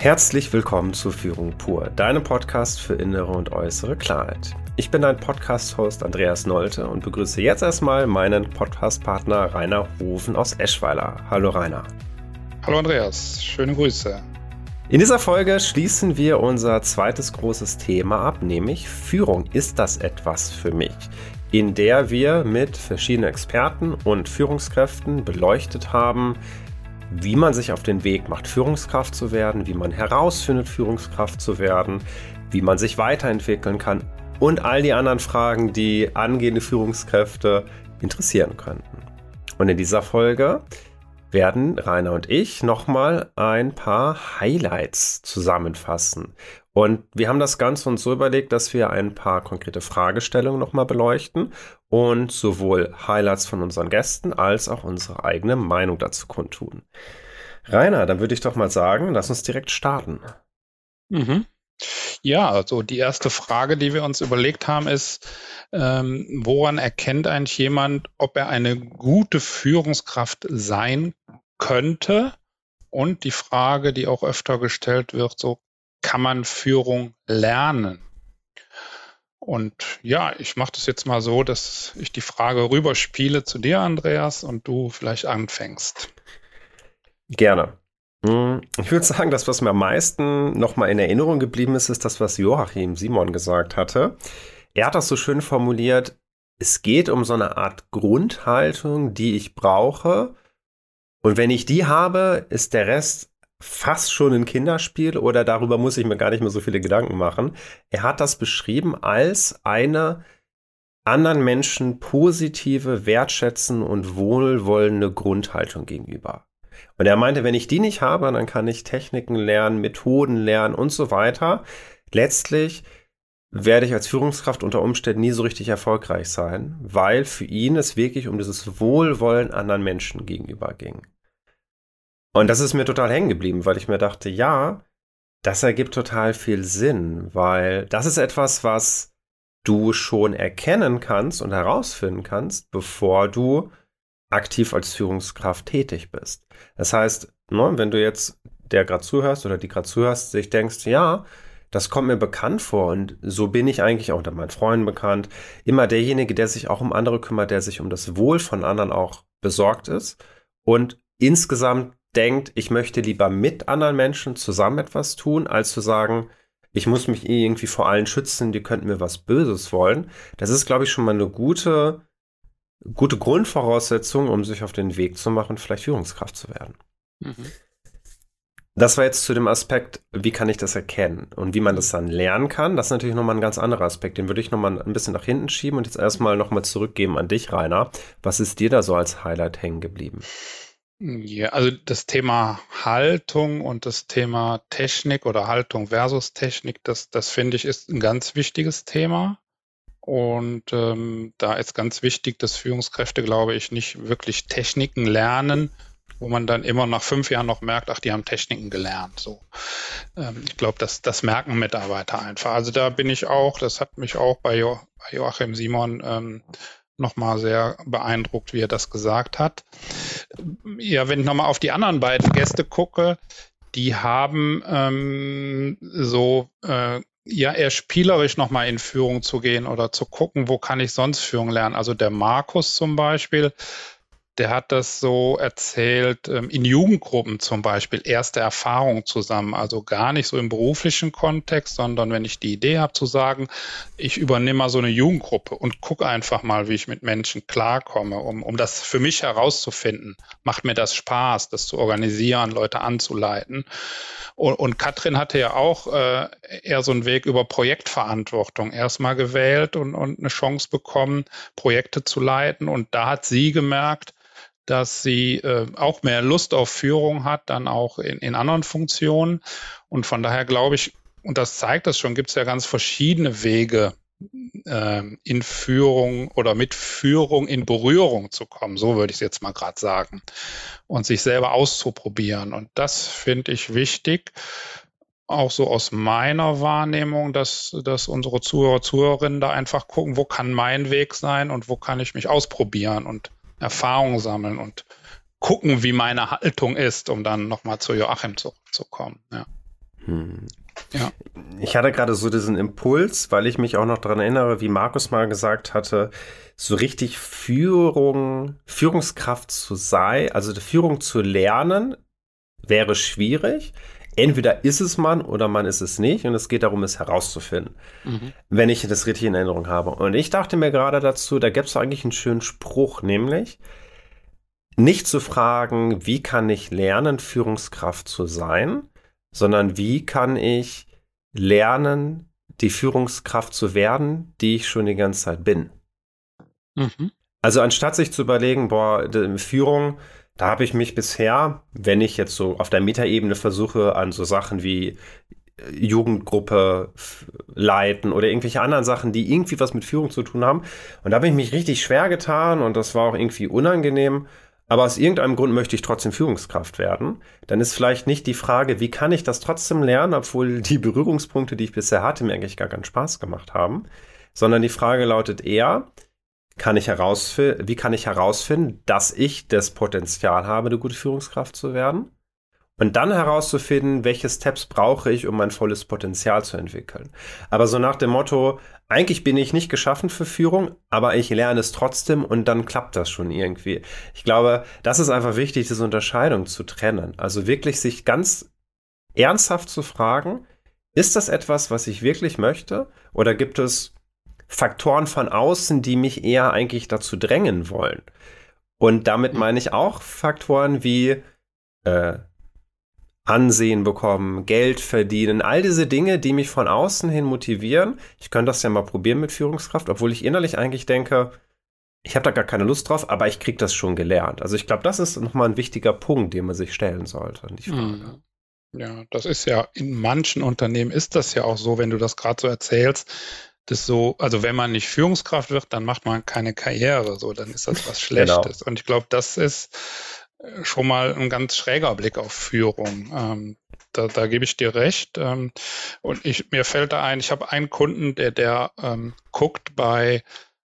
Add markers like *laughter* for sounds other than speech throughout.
Herzlich willkommen zu Führung pur, deinem Podcast für innere und äußere Klarheit. Ich bin dein Podcast-Host Andreas Nolte und begrüße jetzt erstmal meinen Podcast-Partner Rainer Hofen aus Eschweiler. Hallo Rainer. Hallo Andreas, schöne Grüße. In dieser Folge schließen wir unser zweites großes Thema ab, nämlich Führung. Ist das etwas für mich? In der wir mit verschiedenen Experten und Führungskräften beleuchtet haben, wie man sich auf den Weg macht, Führungskraft zu werden, wie man herausfindet, Führungskraft zu werden, wie man sich weiterentwickeln kann und all die anderen Fragen, die angehende Führungskräfte interessieren könnten. Und in dieser Folge werden Rainer und ich nochmal ein paar Highlights zusammenfassen. Und wir haben das Ganze uns so überlegt, dass wir ein paar konkrete Fragestellungen nochmal beleuchten und sowohl Highlights von unseren Gästen als auch unsere eigene Meinung dazu kundtun. Rainer, dann würde ich doch mal sagen, lass uns direkt starten. Mhm. Ja, also die erste Frage, die wir uns überlegt haben, ist, ähm, woran erkennt eigentlich jemand, ob er eine gute Führungskraft sein könnte? Und die Frage, die auch öfter gestellt wird, so kann man Führung lernen? Und ja, ich mache das jetzt mal so, dass ich die Frage rüberspiele zu dir, Andreas, und du vielleicht anfängst. Gerne. Hm, ich würde sagen, das, was mir am meisten nochmal in Erinnerung geblieben ist, ist das, was Joachim Simon gesagt hatte. Er hat das so schön formuliert, es geht um so eine Art Grundhaltung, die ich brauche. Und wenn ich die habe, ist der Rest fast schon ein Kinderspiel oder darüber muss ich mir gar nicht mehr so viele Gedanken machen. Er hat das beschrieben als eine anderen Menschen positive, wertschätzen und wohlwollende Grundhaltung gegenüber. Und er meinte, wenn ich die nicht habe, dann kann ich Techniken lernen, Methoden lernen und so weiter. Letztlich werde ich als Führungskraft unter Umständen nie so richtig erfolgreich sein, weil für ihn es wirklich um dieses Wohlwollen anderen Menschen gegenüber ging. Und das ist mir total hängen geblieben, weil ich mir dachte, ja, das ergibt total viel Sinn, weil das ist etwas, was du schon erkennen kannst und herausfinden kannst, bevor du aktiv als Führungskraft tätig bist. Das heißt, ne, wenn du jetzt der gerade zuhörst oder die gerade zuhörst, sich denkst, ja, das kommt mir bekannt vor und so bin ich eigentlich auch unter meinen Freunden bekannt. Immer derjenige, der sich auch um andere kümmert, der sich um das Wohl von anderen auch besorgt ist und insgesamt denkt, ich möchte lieber mit anderen Menschen zusammen etwas tun, als zu sagen, ich muss mich irgendwie vor allen schützen, die könnten mir was Böses wollen. Das ist, glaube ich, schon mal eine gute, gute Grundvoraussetzung, um sich auf den Weg zu machen, vielleicht Führungskraft zu werden. Mhm. Das war jetzt zu dem Aspekt, wie kann ich das erkennen und wie man das dann lernen kann. Das ist natürlich nochmal ein ganz anderer Aspekt. Den würde ich nochmal ein bisschen nach hinten schieben und jetzt erstmal nochmal zurückgeben an dich, Rainer. Was ist dir da so als Highlight hängen geblieben? Ja, also das Thema Haltung und das Thema Technik oder Haltung versus Technik, das, das finde ich ist ein ganz wichtiges Thema. Und ähm, da ist ganz wichtig, dass Führungskräfte, glaube ich, nicht wirklich Techniken lernen, wo man dann immer nach fünf Jahren noch merkt, ach, die haben Techniken gelernt. So, ähm, ich glaube, das, das merken Mitarbeiter einfach. Also da bin ich auch, das hat mich auch bei, jo bei Joachim Simon ähm, nochmal sehr beeindruckt, wie er das gesagt hat. Ja, wenn ich nochmal auf die anderen beiden Gäste gucke, die haben ähm, so äh, ja eher spielerisch nochmal in Führung zu gehen oder zu gucken, wo kann ich sonst Führung lernen. Also der Markus zum Beispiel, der hat das so erzählt, ähm, in Jugendgruppen zum Beispiel, erste Erfahrungen zusammen. Also gar nicht so im beruflichen Kontext, sondern wenn ich die Idee habe zu sagen, ich übernehme mal so eine Jugendgruppe und gucke einfach mal, wie ich mit Menschen klarkomme, um, um das für mich herauszufinden. Macht mir das Spaß, das zu organisieren, Leute anzuleiten. Und, und Katrin hatte ja auch äh, eher so einen Weg über Projektverantwortung erstmal gewählt und, und eine Chance bekommen, Projekte zu leiten. Und da hat sie gemerkt, dass sie äh, auch mehr Lust auf Führung hat, dann auch in, in anderen Funktionen. Und von daher glaube ich, und das zeigt das schon, gibt es ja ganz verschiedene Wege, äh, in Führung oder mit Führung in Berührung zu kommen, so würde ich es jetzt mal gerade sagen, und sich selber auszuprobieren. Und das finde ich wichtig, auch so aus meiner Wahrnehmung, dass, dass unsere Zuhörer, Zuhörerinnen da einfach gucken, wo kann mein Weg sein und wo kann ich mich ausprobieren und Erfahrung sammeln und gucken, wie meine Haltung ist, um dann nochmal zu Joachim zurückzukommen. Ja. Hm. Ja. Ich hatte gerade so diesen Impuls, weil ich mich auch noch daran erinnere, wie Markus mal gesagt hatte, so richtig Führung, Führungskraft zu sein, also die Führung zu lernen, wäre schwierig. Entweder ist es man oder man ist es nicht und es geht darum, es herauszufinden, mhm. wenn ich das richtig in Erinnerung habe. Und ich dachte mir gerade dazu, da gäbe es eigentlich einen schönen Spruch, nämlich nicht zu fragen, wie kann ich lernen, Führungskraft zu sein, sondern wie kann ich lernen, die Führungskraft zu werden, die ich schon die ganze Zeit bin. Mhm. Also anstatt sich zu überlegen, boah, Führung, da habe ich mich bisher, wenn ich jetzt so auf der Metaebene versuche, an so Sachen wie äh, Jugendgruppe leiten oder irgendwelche anderen Sachen, die irgendwie was mit Führung zu tun haben. Und da habe ich mich richtig schwer getan und das war auch irgendwie unangenehm. Aber aus irgendeinem Grund möchte ich trotzdem Führungskraft werden, dann ist vielleicht nicht die Frage, wie kann ich das trotzdem lernen, obwohl die Berührungspunkte, die ich bisher hatte, mir eigentlich gar keinen Spaß gemacht haben, sondern die Frage lautet eher, kann ich wie kann ich herausfinden, dass ich das Potenzial habe, eine gute Führungskraft zu werden? Und dann herauszufinden, welche Steps brauche ich, um mein volles Potenzial zu entwickeln. Aber so nach dem Motto, eigentlich bin ich nicht geschaffen für Führung, aber ich lerne es trotzdem und dann klappt das schon irgendwie. Ich glaube, das ist einfach wichtig, diese Unterscheidung zu trennen. Also wirklich sich ganz ernsthaft zu fragen, ist das etwas, was ich wirklich möchte? Oder gibt es Faktoren von außen, die mich eher eigentlich dazu drängen wollen? Und damit meine ich auch Faktoren wie äh, Ansehen bekommen, Geld verdienen, all diese Dinge, die mich von außen hin motivieren. Ich könnte das ja mal probieren mit Führungskraft, obwohl ich innerlich eigentlich denke, ich habe da gar keine Lust drauf, aber ich kriege das schon gelernt. Also ich glaube, das ist nochmal ein wichtiger Punkt, den man sich stellen sollte. Die Frage. Mhm. Ja, das ist ja, in manchen Unternehmen ist das ja auch so, wenn du das gerade so erzählst, das so, also wenn man nicht Führungskraft wird, dann macht man keine Karriere, so, dann ist das was *laughs* genau. Schlechtes. Genau. Und ich glaube, das ist schon mal ein ganz schräger Blick auf Führung. Ähm, da, da gebe ich dir recht. Ähm, und ich, mir fällt da ein, ich habe einen Kunden, der, der ähm, guckt bei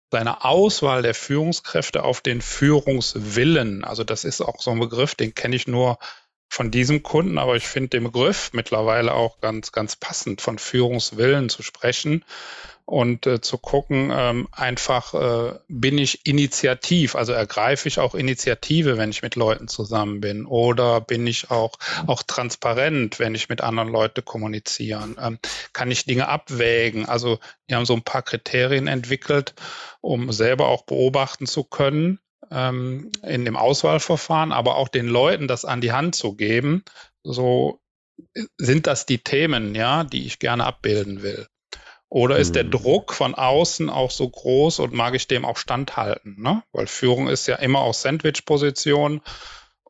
seiner Auswahl der Führungskräfte auf den Führungswillen. Also das ist auch so ein Begriff, den kenne ich nur von diesem Kunden, aber ich finde den Begriff mittlerweile auch ganz, ganz passend, von Führungswillen zu sprechen und äh, zu gucken, ähm, einfach äh, bin ich initiativ, also ergreife ich auch Initiative, wenn ich mit Leuten zusammen bin oder bin ich auch, auch transparent, wenn ich mit anderen Leuten kommunizieren, ähm, kann ich Dinge abwägen. Also wir haben so ein paar Kriterien entwickelt, um selber auch beobachten zu können ähm, in dem Auswahlverfahren, aber auch den Leuten das an die Hand zu geben, so sind das die Themen, ja, die ich gerne abbilden will. Oder ist der mhm. Druck von außen auch so groß und mag ich dem auch standhalten? Ne? Weil Führung ist ja immer auch Sandwich-Position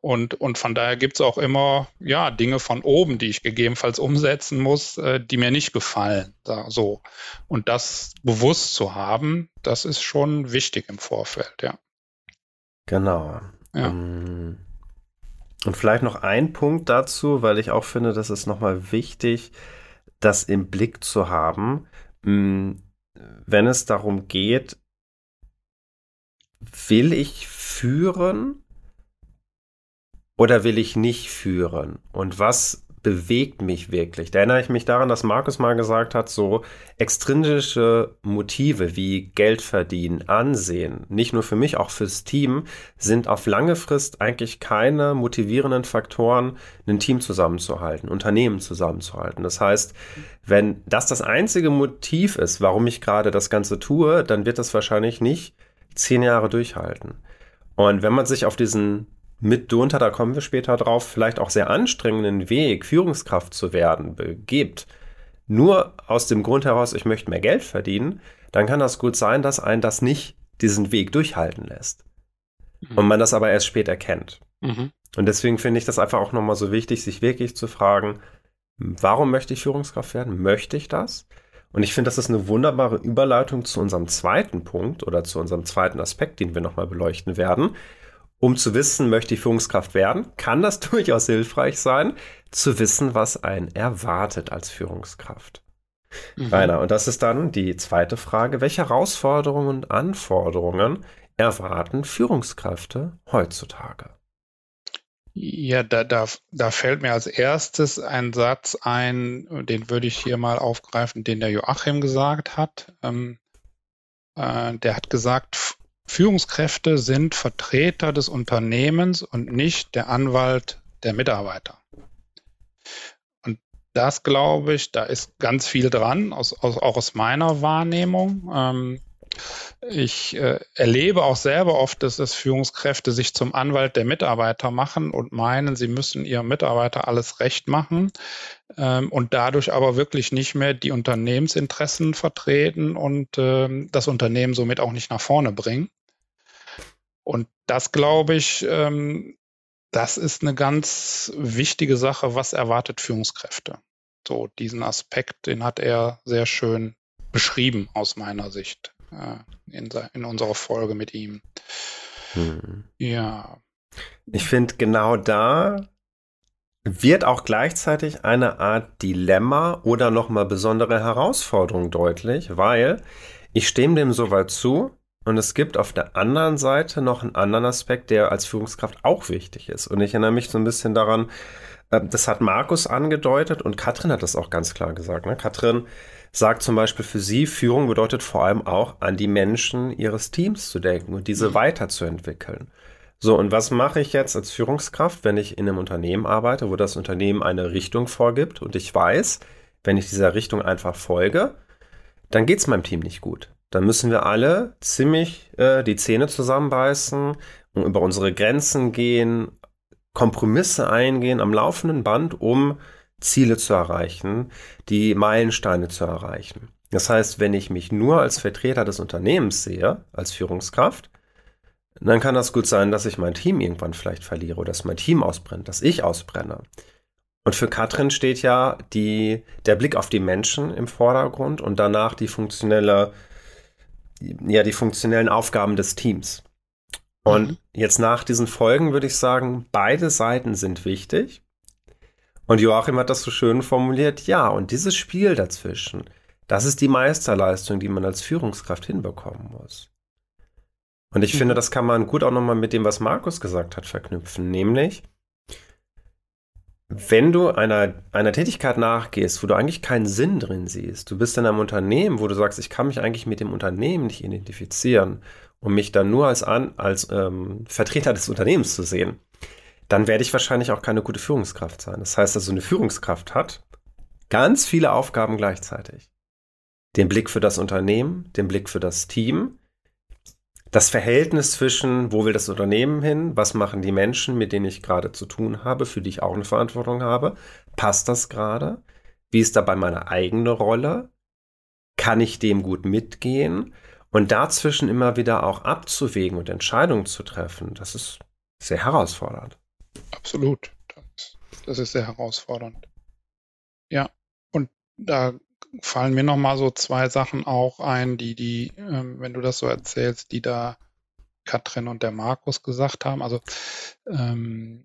und, und von daher gibt es auch immer ja, Dinge von oben, die ich gegebenenfalls umsetzen muss, äh, die mir nicht gefallen. Da, so. Und das bewusst zu haben, das ist schon wichtig im Vorfeld, ja. Genau. Ja. Ähm, und vielleicht noch ein Punkt dazu, weil ich auch finde, das ist nochmal wichtig, das im Blick zu haben. Hm, wenn es darum geht, will ich führen oder will ich nicht führen? Und was bewegt mich wirklich. Da erinnere ich mich daran, dass Markus mal gesagt hat, so extrinsische Motive wie Geld verdienen, Ansehen, nicht nur für mich, auch fürs Team, sind auf lange Frist eigentlich keine motivierenden Faktoren, ein Team zusammenzuhalten, Unternehmen zusammenzuhalten. Das heißt, wenn das das einzige Motiv ist, warum ich gerade das Ganze tue, dann wird das wahrscheinlich nicht zehn Jahre durchhalten. Und wenn man sich auf diesen mitunter, da kommen wir später drauf, vielleicht auch sehr anstrengenden Weg, Führungskraft zu werden, begibt, nur aus dem Grund heraus, ich möchte mehr Geld verdienen, dann kann das gut sein, dass ein das nicht diesen Weg durchhalten lässt. Mhm. Und man das aber erst spät erkennt. Mhm. Und deswegen finde ich das einfach auch nochmal so wichtig, sich wirklich zu fragen, warum möchte ich Führungskraft werden? Möchte ich das? Und ich finde, das ist eine wunderbare Überleitung zu unserem zweiten Punkt oder zu unserem zweiten Aspekt, den wir nochmal beleuchten werden, um zu wissen, möchte ich Führungskraft werden, kann das *laughs* durchaus hilfreich sein, zu wissen, was einen erwartet als Führungskraft. Mhm. Rainer, und das ist dann die zweite Frage. Welche Herausforderungen und Anforderungen erwarten Führungskräfte heutzutage? Ja, da, da, da fällt mir als erstes ein Satz ein, den würde ich hier mal aufgreifen, den der Joachim gesagt hat. Ähm, äh, der hat gesagt, Führungskräfte sind Vertreter des Unternehmens und nicht der Anwalt der Mitarbeiter. Und das glaube ich, da ist ganz viel dran, aus, aus, auch aus meiner Wahrnehmung. Ähm, ich äh, erlebe auch selber oft, dass es Führungskräfte sich zum Anwalt der Mitarbeiter machen und meinen, sie müssen ihrem Mitarbeiter alles recht machen ähm, und dadurch aber wirklich nicht mehr die Unternehmensinteressen vertreten und ähm, das Unternehmen somit auch nicht nach vorne bringen. Und das glaube ich, ähm, das ist eine ganz wichtige Sache, was erwartet Führungskräfte. So, diesen Aspekt, den hat er sehr schön beschrieben aus meiner Sicht äh, in, in unserer Folge mit ihm. Hm. Ja. Ich finde, genau da wird auch gleichzeitig eine Art Dilemma oder nochmal besondere Herausforderung deutlich, weil ich stimme dem soweit zu und es gibt auf der anderen Seite noch einen anderen Aspekt, der als Führungskraft auch wichtig ist. Und ich erinnere mich so ein bisschen daran, äh, das hat Markus angedeutet und Katrin hat das auch ganz klar gesagt. Ne? Katrin sagt zum Beispiel für sie, Führung bedeutet vor allem auch an die Menschen ihres Teams zu denken und diese mhm. weiterzuentwickeln. So, und was mache ich jetzt als Führungskraft, wenn ich in einem Unternehmen arbeite, wo das Unternehmen eine Richtung vorgibt und ich weiß, wenn ich dieser Richtung einfach folge, dann geht es meinem Team nicht gut. Dann müssen wir alle ziemlich äh, die Zähne zusammenbeißen und über unsere Grenzen gehen, Kompromisse eingehen am laufenden Band, um Ziele zu erreichen, die Meilensteine zu erreichen. Das heißt, wenn ich mich nur als Vertreter des Unternehmens sehe, als Führungskraft, dann kann das gut sein, dass ich mein Team irgendwann vielleicht verliere oder dass mein Team ausbrennt, dass ich ausbrenne. Und für Katrin steht ja die, der Blick auf die Menschen im Vordergrund und danach die funktionelle, ja, die funktionellen Aufgaben des Teams. Und mhm. jetzt nach diesen Folgen würde ich sagen, beide Seiten sind wichtig. Und Joachim hat das so schön formuliert, ja, und dieses Spiel dazwischen, das ist die Meisterleistung, die man als Führungskraft hinbekommen muss. Und ich mhm. finde, das kann man gut auch nochmal mit dem, was Markus gesagt hat, verknüpfen. Nämlich, wenn du einer, einer Tätigkeit nachgehst, wo du eigentlich keinen Sinn drin siehst, du bist in einem Unternehmen, wo du sagst, ich kann mich eigentlich mit dem Unternehmen nicht identifizieren, um mich dann nur als, an, als ähm, Vertreter des Unternehmens zu sehen, dann werde ich wahrscheinlich auch keine gute Führungskraft sein. Das heißt, dass so eine Führungskraft hat ganz viele Aufgaben gleichzeitig. Den Blick für das Unternehmen, den Blick für das Team, das Verhältnis zwischen, wo will das Unternehmen hin, was machen die Menschen, mit denen ich gerade zu tun habe, für die ich auch eine Verantwortung habe, passt das gerade? Wie ist dabei meine eigene Rolle? Kann ich dem gut mitgehen? Und dazwischen immer wieder auch abzuwägen und Entscheidungen zu treffen, das ist sehr herausfordernd. Absolut. Das, ist sehr herausfordernd. Ja, und da fallen mir noch mal so zwei Sachen auch ein, die, die, ähm, wenn du das so erzählst, die da Katrin und der Markus gesagt haben. Also ähm,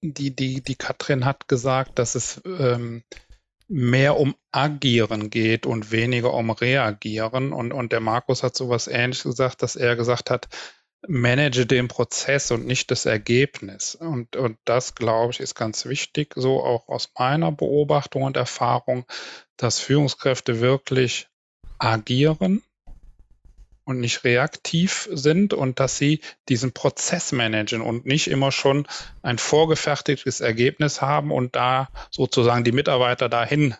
die, die, die Katrin hat gesagt, dass es ähm, mehr um Agieren geht und weniger um Reagieren. Und, und der Markus hat sowas ähnliches gesagt, dass er gesagt hat, manage den Prozess und nicht das Ergebnis. Und, und das, glaube ich, ist ganz wichtig, so auch aus meiner Beobachtung und Erfahrung, dass Führungskräfte wirklich agieren und nicht reaktiv sind und dass sie diesen Prozess managen und nicht immer schon ein vorgefertigtes Ergebnis haben und da sozusagen die Mitarbeiter dahin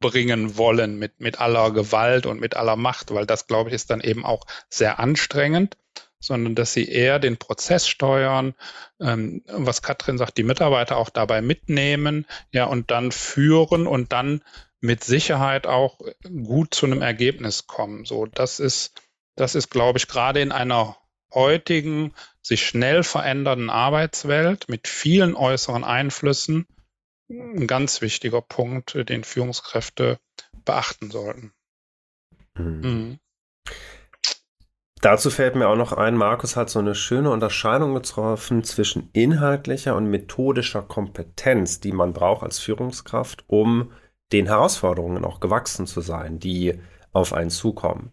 bringen wollen mit, mit aller Gewalt und mit aller Macht, weil das, glaube ich, ist dann eben auch sehr anstrengend sondern dass sie eher den Prozess steuern, ähm, was Katrin sagt, die Mitarbeiter auch dabei mitnehmen, ja, und dann führen und dann mit Sicherheit auch gut zu einem Ergebnis kommen. So, das ist, das ist, glaube ich, gerade in einer heutigen, sich schnell verändernden Arbeitswelt mit vielen äußeren Einflüssen ein ganz wichtiger Punkt, den Führungskräfte beachten sollten. Mhm. Mhm. Dazu fällt mir auch noch ein, Markus hat so eine schöne Unterscheidung getroffen zwischen inhaltlicher und methodischer Kompetenz, die man braucht als Führungskraft, um den Herausforderungen auch gewachsen zu sein, die auf einen zukommen.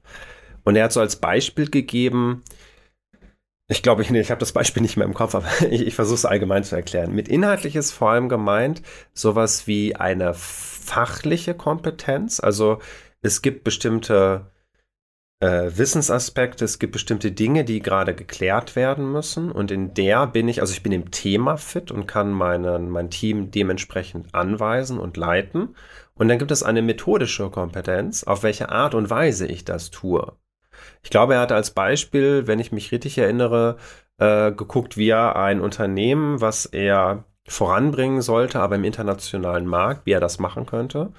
Und er hat so als Beispiel gegeben, ich glaube, ich, ich habe das Beispiel nicht mehr im Kopf, aber *laughs* ich, ich versuche es allgemein zu erklären. Mit inhaltlich ist vor allem gemeint sowas wie eine fachliche Kompetenz. Also es gibt bestimmte äh, Wissensaspekte, es gibt bestimmte Dinge, die gerade geklärt werden müssen. Und in der bin ich, also ich bin im Thema fit und kann meinen, mein Team dementsprechend anweisen und leiten. Und dann gibt es eine methodische Kompetenz, auf welche Art und Weise ich das tue. Ich glaube, er hatte als Beispiel, wenn ich mich richtig erinnere, äh, geguckt, wie er ein Unternehmen, was er voranbringen sollte, aber im internationalen Markt, wie er das machen könnte.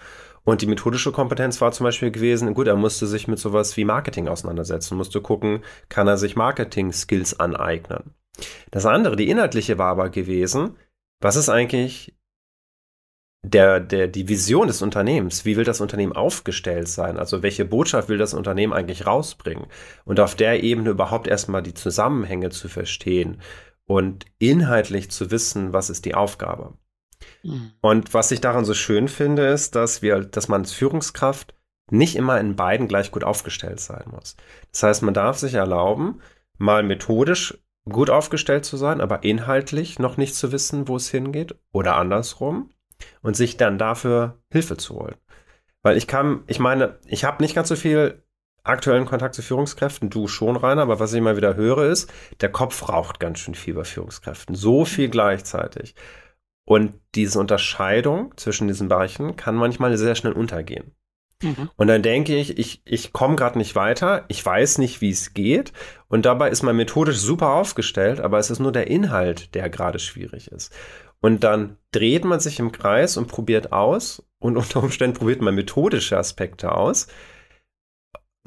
Und die methodische Kompetenz war zum Beispiel gewesen, gut, er musste sich mit sowas wie Marketing auseinandersetzen, musste gucken, kann er sich Marketing-Skills aneignen. Das andere, die inhaltliche war aber gewesen, was ist eigentlich der, der, die Vision des Unternehmens, wie will das Unternehmen aufgestellt sein? Also welche Botschaft will das Unternehmen eigentlich rausbringen? Und auf der Ebene überhaupt erstmal die Zusammenhänge zu verstehen und inhaltlich zu wissen, was ist die Aufgabe. Mhm. Und was ich daran so schön finde, ist, dass wir, dass man als Führungskraft nicht immer in beiden gleich gut aufgestellt sein muss. Das heißt, man darf sich erlauben, mal methodisch gut aufgestellt zu sein, aber inhaltlich noch nicht zu wissen, wo es hingeht oder andersrum und sich dann dafür Hilfe zu holen. Weil ich kann, ich meine, ich habe nicht ganz so viel aktuellen Kontakt zu Führungskräften, du schon, Rainer, aber was ich immer wieder höre, ist, der Kopf raucht ganz schön viel bei Führungskräften. So viel gleichzeitig. Und diese Unterscheidung zwischen diesen Bereichen kann manchmal sehr schnell untergehen. Mhm. Und dann denke ich, ich, ich komme gerade nicht weiter, ich weiß nicht, wie es geht. Und dabei ist man methodisch super aufgestellt, aber es ist nur der Inhalt, der gerade schwierig ist. Und dann dreht man sich im Kreis und probiert aus und *laughs* unter Umständen probiert man methodische Aspekte aus.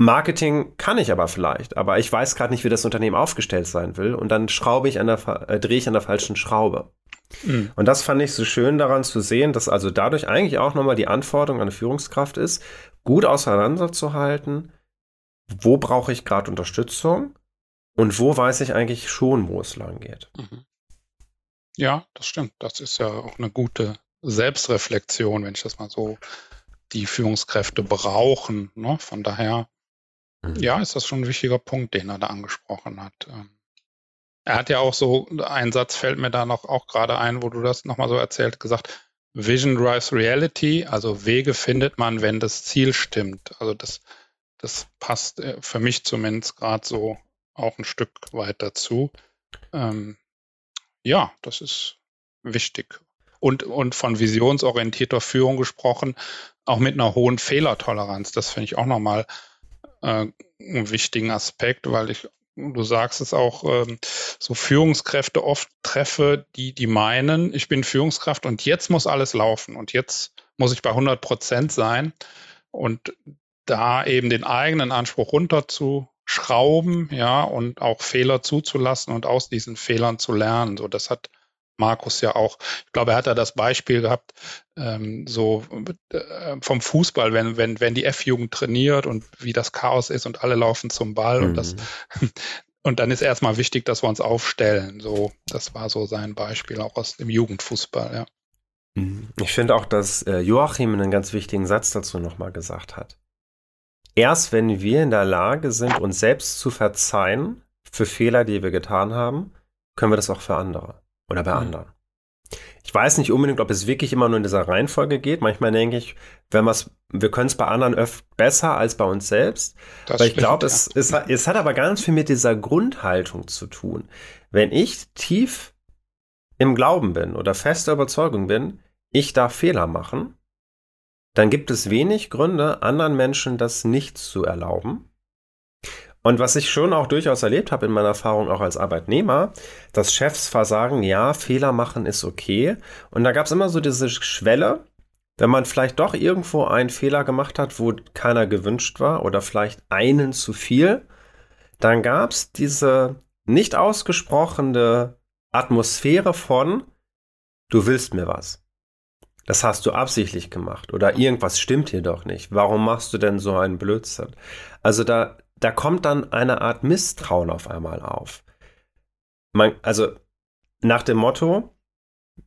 Marketing kann ich aber vielleicht, aber ich weiß gerade nicht, wie das Unternehmen aufgestellt sein will und dann schraube ich an der, äh, drehe ich an der falschen Schraube. Mhm. Und das fand ich so schön daran zu sehen, dass also dadurch eigentlich auch nochmal die Anforderung an eine Führungskraft ist, gut auseinanderzuhalten, wo brauche ich gerade Unterstützung und wo weiß ich eigentlich schon, wo es lang geht. Mhm. Ja, das stimmt. Das ist ja auch eine gute Selbstreflexion, wenn ich das mal so die Führungskräfte brauchen. Ne? Von daher. Ja, ist das schon ein wichtiger Punkt, den er da angesprochen hat. Ähm, er hat ja auch so, ein Satz fällt mir da noch auch gerade ein, wo du das nochmal so erzählt, gesagt, Vision drives reality, also Wege findet man, wenn das Ziel stimmt. Also das, das passt äh, für mich zumindest gerade so auch ein Stück weit dazu. Ähm, ja, das ist wichtig. Und, und von visionsorientierter Führung gesprochen, auch mit einer hohen Fehlertoleranz. Das finde ich auch nochmal äh, wichtigen Aspekt, weil ich, du sagst es auch, ähm, so Führungskräfte oft treffe, die, die meinen, ich bin Führungskraft und jetzt muss alles laufen und jetzt muss ich bei 100 Prozent sein. Und da eben den eigenen Anspruch runter zu schrauben, ja, und auch Fehler zuzulassen und aus diesen Fehlern zu lernen. So, das hat Markus ja auch. Ich glaube, er hat da das Beispiel gehabt, ähm, so äh, vom Fußball, wenn, wenn, wenn die F-Jugend trainiert und wie das Chaos ist und alle laufen zum Ball mhm. und das, mhm. *laughs* und dann ist erstmal wichtig, dass wir uns aufstellen. So, das war so sein Beispiel auch aus dem Jugendfußball, ja. Mhm. Ich finde auch, dass äh, Joachim einen ganz wichtigen Satz dazu nochmal gesagt hat. Erst wenn wir in der Lage sind, uns selbst zu verzeihen für Fehler, die wir getan haben, können wir das auch für andere oder bei mhm. anderen. Ich weiß nicht unbedingt, ob es wirklich immer nur in dieser Reihenfolge geht. Manchmal denke ich, wenn wir können es bei anderen öfter besser als bei uns selbst. Das Weil ich glaube, ja. es, es, es hat aber ganz viel mit dieser Grundhaltung zu tun. Wenn ich tief im Glauben bin oder fester Überzeugung bin, ich darf Fehler machen, dann gibt es wenig Gründe, anderen Menschen das nicht zu erlauben. Und was ich schon auch durchaus erlebt habe in meiner Erfahrung auch als Arbeitnehmer, dass Chefs versagen, ja, Fehler machen ist okay. Und da gab es immer so diese Schwelle, wenn man vielleicht doch irgendwo einen Fehler gemacht hat, wo keiner gewünscht war oder vielleicht einen zu viel, dann gab es diese nicht ausgesprochene Atmosphäre von, du willst mir was das hast du absichtlich gemacht oder irgendwas stimmt hier doch nicht. Warum machst du denn so einen Blödsinn? Also da, da kommt dann eine Art Misstrauen auf einmal auf. Man, also nach dem Motto,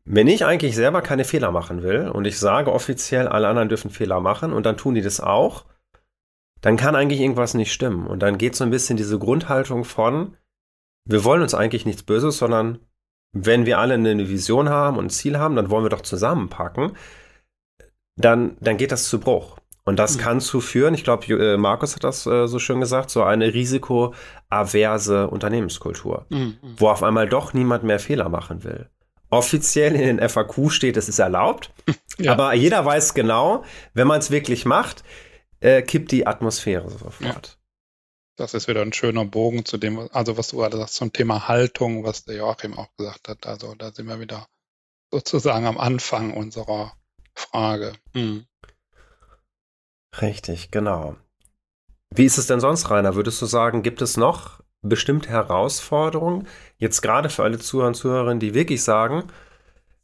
wenn ich eigentlich selber keine Fehler machen will und ich sage offiziell, alle anderen dürfen Fehler machen und dann tun die das auch, dann kann eigentlich irgendwas nicht stimmen. Und dann geht so ein bisschen diese Grundhaltung von, wir wollen uns eigentlich nichts Böses, sondern wenn wir alle eine Vision haben und ein Ziel haben, dann wollen wir doch zusammenpacken, dann, dann geht das zu Bruch. Und das mhm. kann zu führen, ich glaube, äh, Markus hat das äh, so schön gesagt, so eine risikoaverse Unternehmenskultur, mhm. wo auf einmal doch niemand mehr Fehler machen will. Offiziell in den FAQ steht, es ist erlaubt, *laughs* ja. aber jeder weiß genau, wenn man es wirklich macht, äh, kippt die Atmosphäre sofort. Ja. Das ist wieder ein schöner Bogen zu dem, also was du gerade sagst zum Thema Haltung, was der Joachim auch gesagt hat. Also da sind wir wieder sozusagen am Anfang unserer Frage. Hm. Richtig, genau. Wie ist es denn sonst, Rainer? Würdest du sagen, gibt es noch bestimmte Herausforderungen, jetzt gerade für alle Zuhörer und Zuhörerinnen, die wirklich sagen,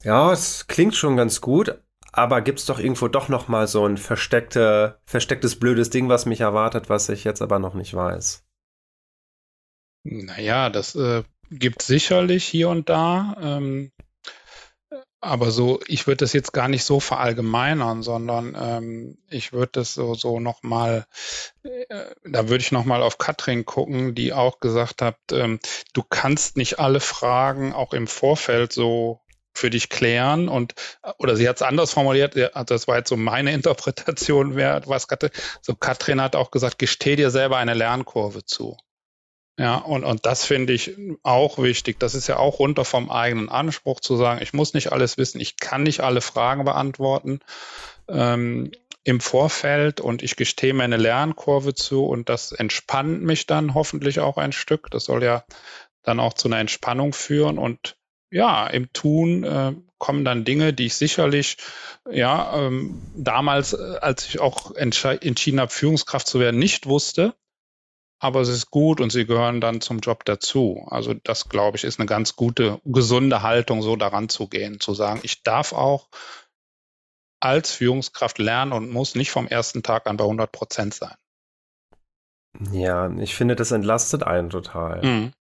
ja, es klingt schon ganz gut, aber gibt es doch irgendwo doch noch mal so ein versteckte, verstecktes blödes Ding, was mich erwartet, was ich jetzt aber noch nicht weiß? Naja, das äh, gibt sicherlich hier und da. Ähm, aber so, ich würde das jetzt gar nicht so verallgemeinern, sondern ähm, ich würde das so, so nochmal, äh, da würde ich nochmal auf Katrin gucken, die auch gesagt hat, ähm, du kannst nicht alle Fragen auch im Vorfeld so für dich klären und oder sie hat es anders formuliert, das war jetzt so meine *laughs* Interpretation, wer was Katrin, so Katrin hat auch gesagt, gesteh dir selber eine Lernkurve zu. Ja, und, und das finde ich auch wichtig. Das ist ja auch runter vom eigenen Anspruch zu sagen, ich muss nicht alles wissen, ich kann nicht alle Fragen beantworten ähm, im Vorfeld und ich gestehe mir eine Lernkurve zu und das entspannt mich dann hoffentlich auch ein Stück. Das soll ja dann auch zu einer Entspannung führen und ja, im Tun äh, kommen dann Dinge, die ich sicherlich, ja, ähm, damals, äh, als ich auch entschieden habe, Führungskraft zu werden, nicht wusste aber es ist gut und sie gehören dann zum Job dazu. Also das, glaube ich, ist eine ganz gute, gesunde Haltung, so daran zu gehen, zu sagen, ich darf auch als Führungskraft lernen und muss nicht vom ersten Tag an bei 100 Prozent sein. Ja, ich finde, das entlastet einen total. Mhm.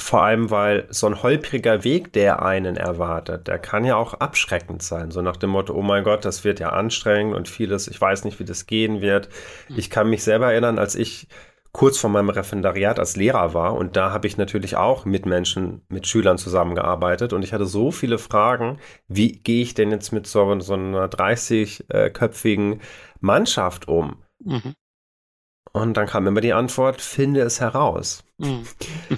Vor allem, weil so ein holpriger Weg, der einen erwartet, der kann ja auch abschreckend sein. So nach dem Motto, oh mein Gott, das wird ja anstrengend und vieles, ich weiß nicht, wie das gehen wird. Mhm. Ich kann mich selber erinnern, als ich kurz vor meinem Referendariat als Lehrer war und da habe ich natürlich auch mit Menschen, mit Schülern zusammengearbeitet und ich hatte so viele Fragen, wie gehe ich denn jetzt mit so, so einer 30-köpfigen Mannschaft um? Mhm. Und dann kam immer die Antwort, finde es heraus. Mhm. ja.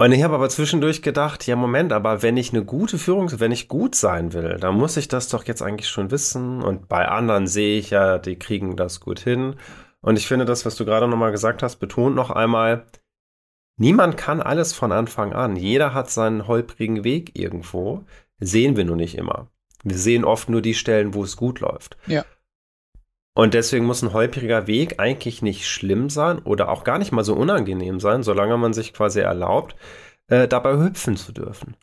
Und ich habe aber zwischendurch gedacht, ja Moment, aber wenn ich eine gute Führung, wenn ich gut sein will, dann muss ich das doch jetzt eigentlich schon wissen. Und bei anderen sehe ich ja, die kriegen das gut hin. Und ich finde das, was du gerade nochmal gesagt hast, betont noch einmal, niemand kann alles von Anfang an. Jeder hat seinen holprigen Weg irgendwo. Sehen wir nur nicht immer. Wir sehen oft nur die Stellen, wo es gut läuft. Ja. Und deswegen muss ein holpriger Weg eigentlich nicht schlimm sein oder auch gar nicht mal so unangenehm sein, solange man sich quasi erlaubt, äh, dabei hüpfen zu dürfen.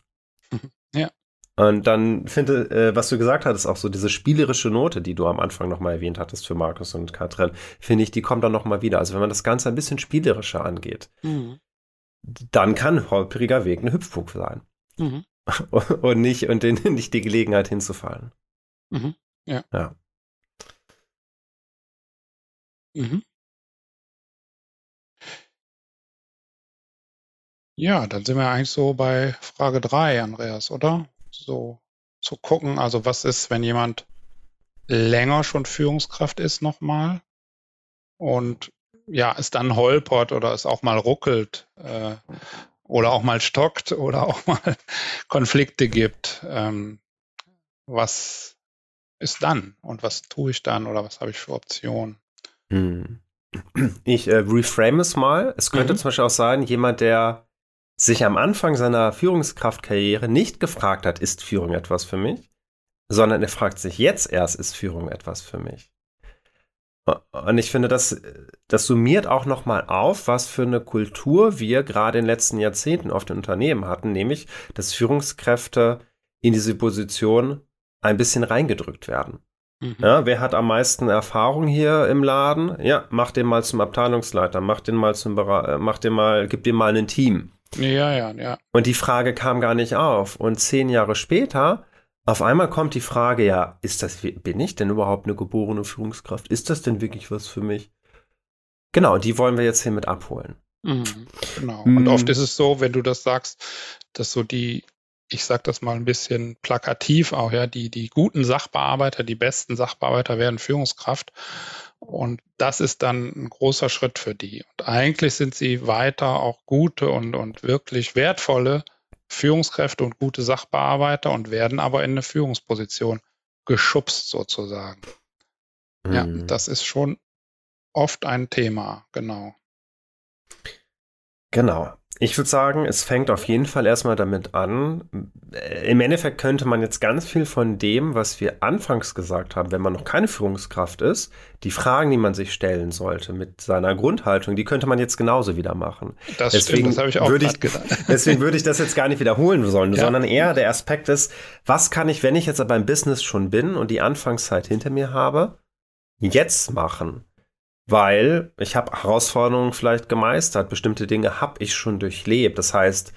Ja. Und dann finde, äh, was du gesagt hattest, auch so diese spielerische Note, die du am Anfang nochmal erwähnt hattest für Markus und Katrin, finde ich, die kommt dann nochmal wieder. Also wenn man das Ganze ein bisschen spielerischer angeht, mhm. dann kann holpriger Weg ein Hüpfburg sein. Mhm. *laughs* und nicht, und den, nicht die Gelegenheit hinzufallen. Mhm. Ja. Ja. Mhm. Ja, dann sind wir eigentlich so bei Frage 3, Andreas, oder? So zu gucken, also was ist, wenn jemand länger schon Führungskraft ist nochmal und ja, es dann holpert oder es auch mal ruckelt äh, oder auch mal stockt oder auch *laughs* mal Konflikte gibt. Ähm, was ist dann und was tue ich dann oder was habe ich für Optionen? Hm. Ich äh, reframe es mal. Es könnte mhm. zum Beispiel auch sein, jemand, der sich am Anfang seiner Führungskraftkarriere nicht gefragt hat, ist Führung etwas für mich, sondern er fragt sich jetzt erst, ist Führung etwas für mich. Und ich finde, das, das summiert auch nochmal auf, was für eine Kultur wir gerade in den letzten Jahrzehnten auf den Unternehmen hatten, nämlich, dass Führungskräfte in diese Position ein bisschen reingedrückt werden. Mhm. Ja, wer hat am meisten Erfahrung hier im Laden? Ja, mach den mal zum Abteilungsleiter, mach den mal zum Bera mach den mal, gib dem mal ein Team. Ja, ja, ja. Und die Frage kam gar nicht auf. Und zehn Jahre später, auf einmal kommt die Frage, ja, ist das, bin ich denn überhaupt eine geborene Führungskraft? Ist das denn wirklich was für mich? Genau, die wollen wir jetzt hiermit abholen. Mhm, genau. Und mhm. oft ist es so, wenn du das sagst, dass so die, ich sag das mal ein bisschen plakativ auch, ja, die, die guten Sachbearbeiter, die besten Sachbearbeiter werden Führungskraft. Und das ist dann ein großer Schritt für die. Und eigentlich sind sie weiter auch gute und, und wirklich wertvolle Führungskräfte und gute Sachbearbeiter und werden aber in eine Führungsposition geschubst sozusagen. Mhm. Ja, das ist schon oft ein Thema, genau. Genau. Ich würde sagen, es fängt auf jeden Fall erstmal damit an. Im Endeffekt könnte man jetzt ganz viel von dem, was wir anfangs gesagt haben, wenn man noch keine Führungskraft ist, die Fragen, die man sich stellen sollte mit seiner Grundhaltung, die könnte man jetzt genauso wieder machen. Das deswegen stimmt, das habe ich auch würde ich, gedacht. *laughs* Deswegen würde ich das jetzt gar nicht wiederholen sollen, ja. sondern eher der Aspekt ist, was kann ich, wenn ich jetzt aber im Business schon bin und die Anfangszeit hinter mir habe, jetzt machen? Weil ich habe Herausforderungen vielleicht gemeistert, bestimmte Dinge habe ich schon durchlebt. Das heißt,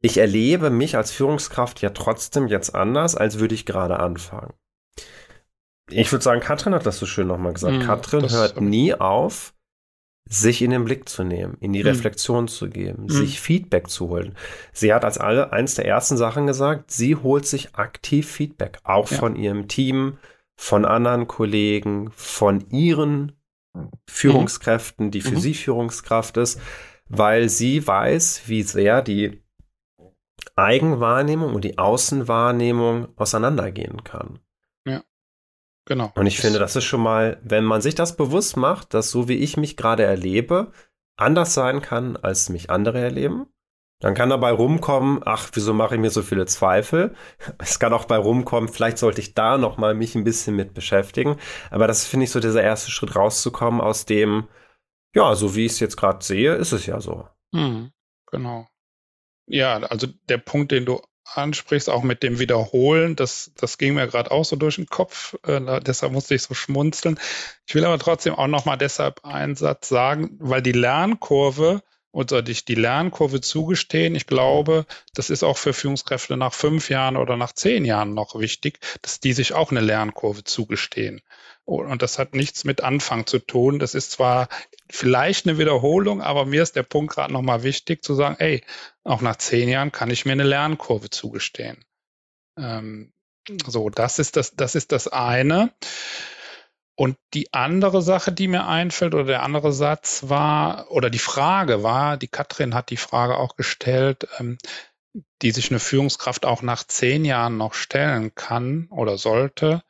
ich erlebe mich als Führungskraft ja trotzdem jetzt anders, als würde ich gerade anfangen. Ich würde sagen, Katrin hat das so schön nochmal gesagt. Mm, Katrin hört nie auf, sich in den Blick zu nehmen, in die mm. Reflexion zu geben, mm. sich Feedback zu holen. Sie hat als alle eins der ersten Sachen gesagt, sie holt sich aktiv Feedback, auch ja. von ihrem Team, von anderen Kollegen, von ihren Führungskräften, die für mhm. sie Führungskraft ist, weil sie weiß, wie sehr die Eigenwahrnehmung und die Außenwahrnehmung auseinandergehen kann. Ja, genau. Und ich finde, das ist schon mal, wenn man sich das bewusst macht, dass so wie ich mich gerade erlebe, anders sein kann, als mich andere erleben, dann kann dabei rumkommen, ach, wieso mache ich mir so viele Zweifel? Es kann auch bei rumkommen, vielleicht sollte ich da noch mal mich ein bisschen mit beschäftigen. Aber das finde ich so dieser erste Schritt rauszukommen aus dem, ja, so wie ich es jetzt gerade sehe, ist es ja so. Hm, genau. Ja, also der Punkt, den du ansprichst, auch mit dem Wiederholen, das, das ging mir gerade auch so durch den Kopf, äh, deshalb musste ich so schmunzeln. Ich will aber trotzdem auch noch mal deshalb einen Satz sagen, weil die Lernkurve oder dich die Lernkurve zugestehen. Ich glaube, das ist auch für Führungskräfte nach fünf Jahren oder nach zehn Jahren noch wichtig, dass die sich auch eine Lernkurve zugestehen. Und das hat nichts mit Anfang zu tun. Das ist zwar vielleicht eine Wiederholung, aber mir ist der Punkt gerade nochmal wichtig zu sagen, ey, auch nach zehn Jahren kann ich mir eine Lernkurve zugestehen. Ähm, so, das ist das, das ist das eine. Und die andere Sache, die mir einfällt, oder der andere Satz war, oder die Frage war, die Katrin hat die Frage auch gestellt, ähm, die sich eine Führungskraft auch nach zehn Jahren noch stellen kann oder sollte,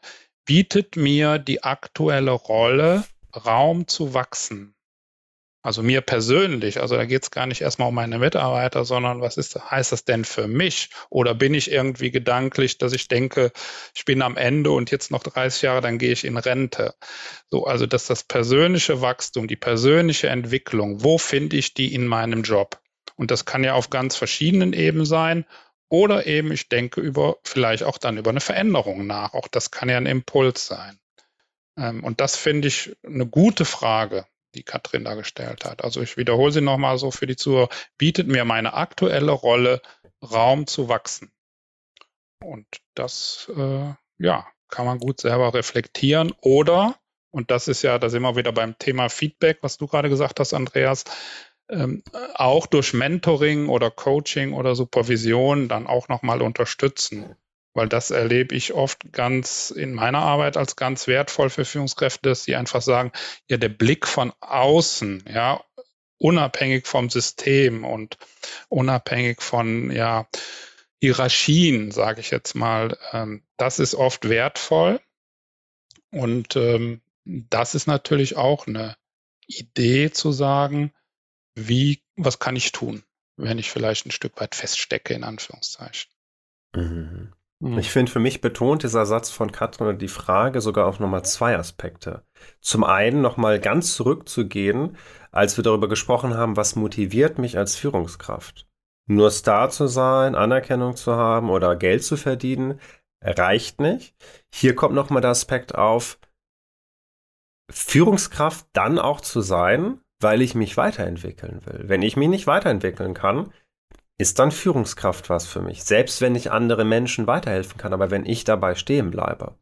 bietet mir die aktuelle Rolle Raum zu wachsen? Also mir persönlich, also da geht es gar nicht erstmal um meine Mitarbeiter, sondern was ist, heißt das denn für mich? Oder bin ich irgendwie gedanklich, dass ich denke, ich bin am Ende und jetzt noch 30 Jahre, dann gehe ich in Rente. So, also dass das persönliche Wachstum, die persönliche Entwicklung, wo finde ich die in meinem Job? Und das kann ja auf ganz verschiedenen Ebenen sein. Oder eben, ich denke über, vielleicht auch dann über eine Veränderung nach. Auch das kann ja ein Impuls sein. Ähm, und das finde ich eine gute Frage die Katrin da gestellt hat. Also ich wiederhole sie nochmal so für die Zuhörer, bietet mir meine aktuelle Rolle Raum zu wachsen. Und das, äh, ja, kann man gut selber reflektieren oder, und das ist ja, da sind wir wieder beim Thema Feedback, was du gerade gesagt hast, Andreas, ähm, auch durch Mentoring oder Coaching oder Supervision dann auch nochmal unterstützen weil das erlebe ich oft ganz in meiner Arbeit als ganz wertvoll für Führungskräfte, dass sie einfach sagen, ja, der Blick von außen, ja, unabhängig vom System und unabhängig von, ja, Hierarchien, sage ich jetzt mal, ähm, das ist oft wertvoll. Und ähm, das ist natürlich auch eine Idee zu sagen, wie, was kann ich tun, wenn ich vielleicht ein Stück weit feststecke, in Anführungszeichen. Mhm. Mhm. Ich finde, für mich betont dieser Satz von Katrin die Frage sogar auf nochmal zwei Aspekte. Zum einen nochmal ganz zurückzugehen, als wir darüber gesprochen haben, was motiviert mich als Führungskraft. Nur Star zu sein, Anerkennung zu haben oder Geld zu verdienen, reicht nicht. Hier kommt nochmal der Aspekt auf, Führungskraft dann auch zu sein, weil ich mich weiterentwickeln will. Wenn ich mich nicht weiterentwickeln kann, ist dann Führungskraft was für mich. Selbst wenn ich andere Menschen weiterhelfen kann, aber wenn ich dabei stehen bleibe.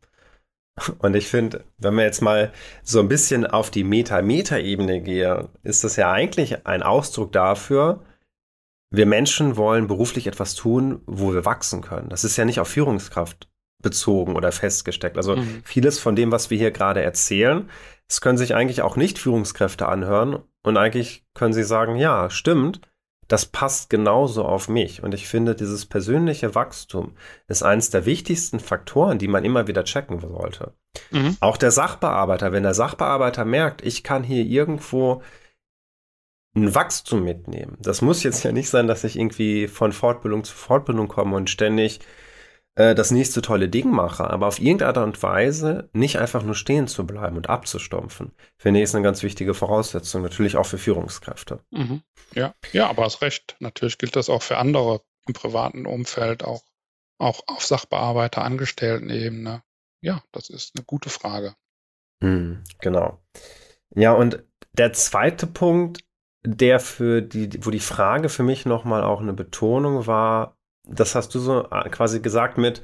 Und ich finde, wenn wir jetzt mal so ein bisschen auf die Meta-Meta-Ebene gehen, ist das ja eigentlich ein Ausdruck dafür, wir Menschen wollen beruflich etwas tun, wo wir wachsen können. Das ist ja nicht auf Führungskraft bezogen oder festgesteckt. Also mhm. vieles von dem, was wir hier gerade erzählen, das können sich eigentlich auch nicht Führungskräfte anhören und eigentlich können sie sagen, ja, stimmt, das passt genauso auf mich. Und ich finde, dieses persönliche Wachstum ist eines der wichtigsten Faktoren, die man immer wieder checken sollte. Mhm. Auch der Sachbearbeiter, wenn der Sachbearbeiter merkt, ich kann hier irgendwo ein Wachstum mitnehmen. Das muss jetzt ja nicht sein, dass ich irgendwie von Fortbildung zu Fortbildung komme und ständig äh, das nächste tolle Ding mache, aber auf irgendeine Art und Weise nicht einfach nur stehen zu bleiben und abzustumpfen, finde ich ist eine ganz wichtige Voraussetzung, natürlich auch für Führungskräfte. Mhm. Ja, ja, aber hast recht. Natürlich gilt das auch für andere im privaten Umfeld, auch, auch auf Sachbearbeiter, Angestelltenebene. Ja, das ist eine gute Frage. Mhm, genau. Ja, und der zweite Punkt, der für die, wo die Frage für mich nochmal auch eine Betonung war, das hast du so äh, quasi gesagt mit,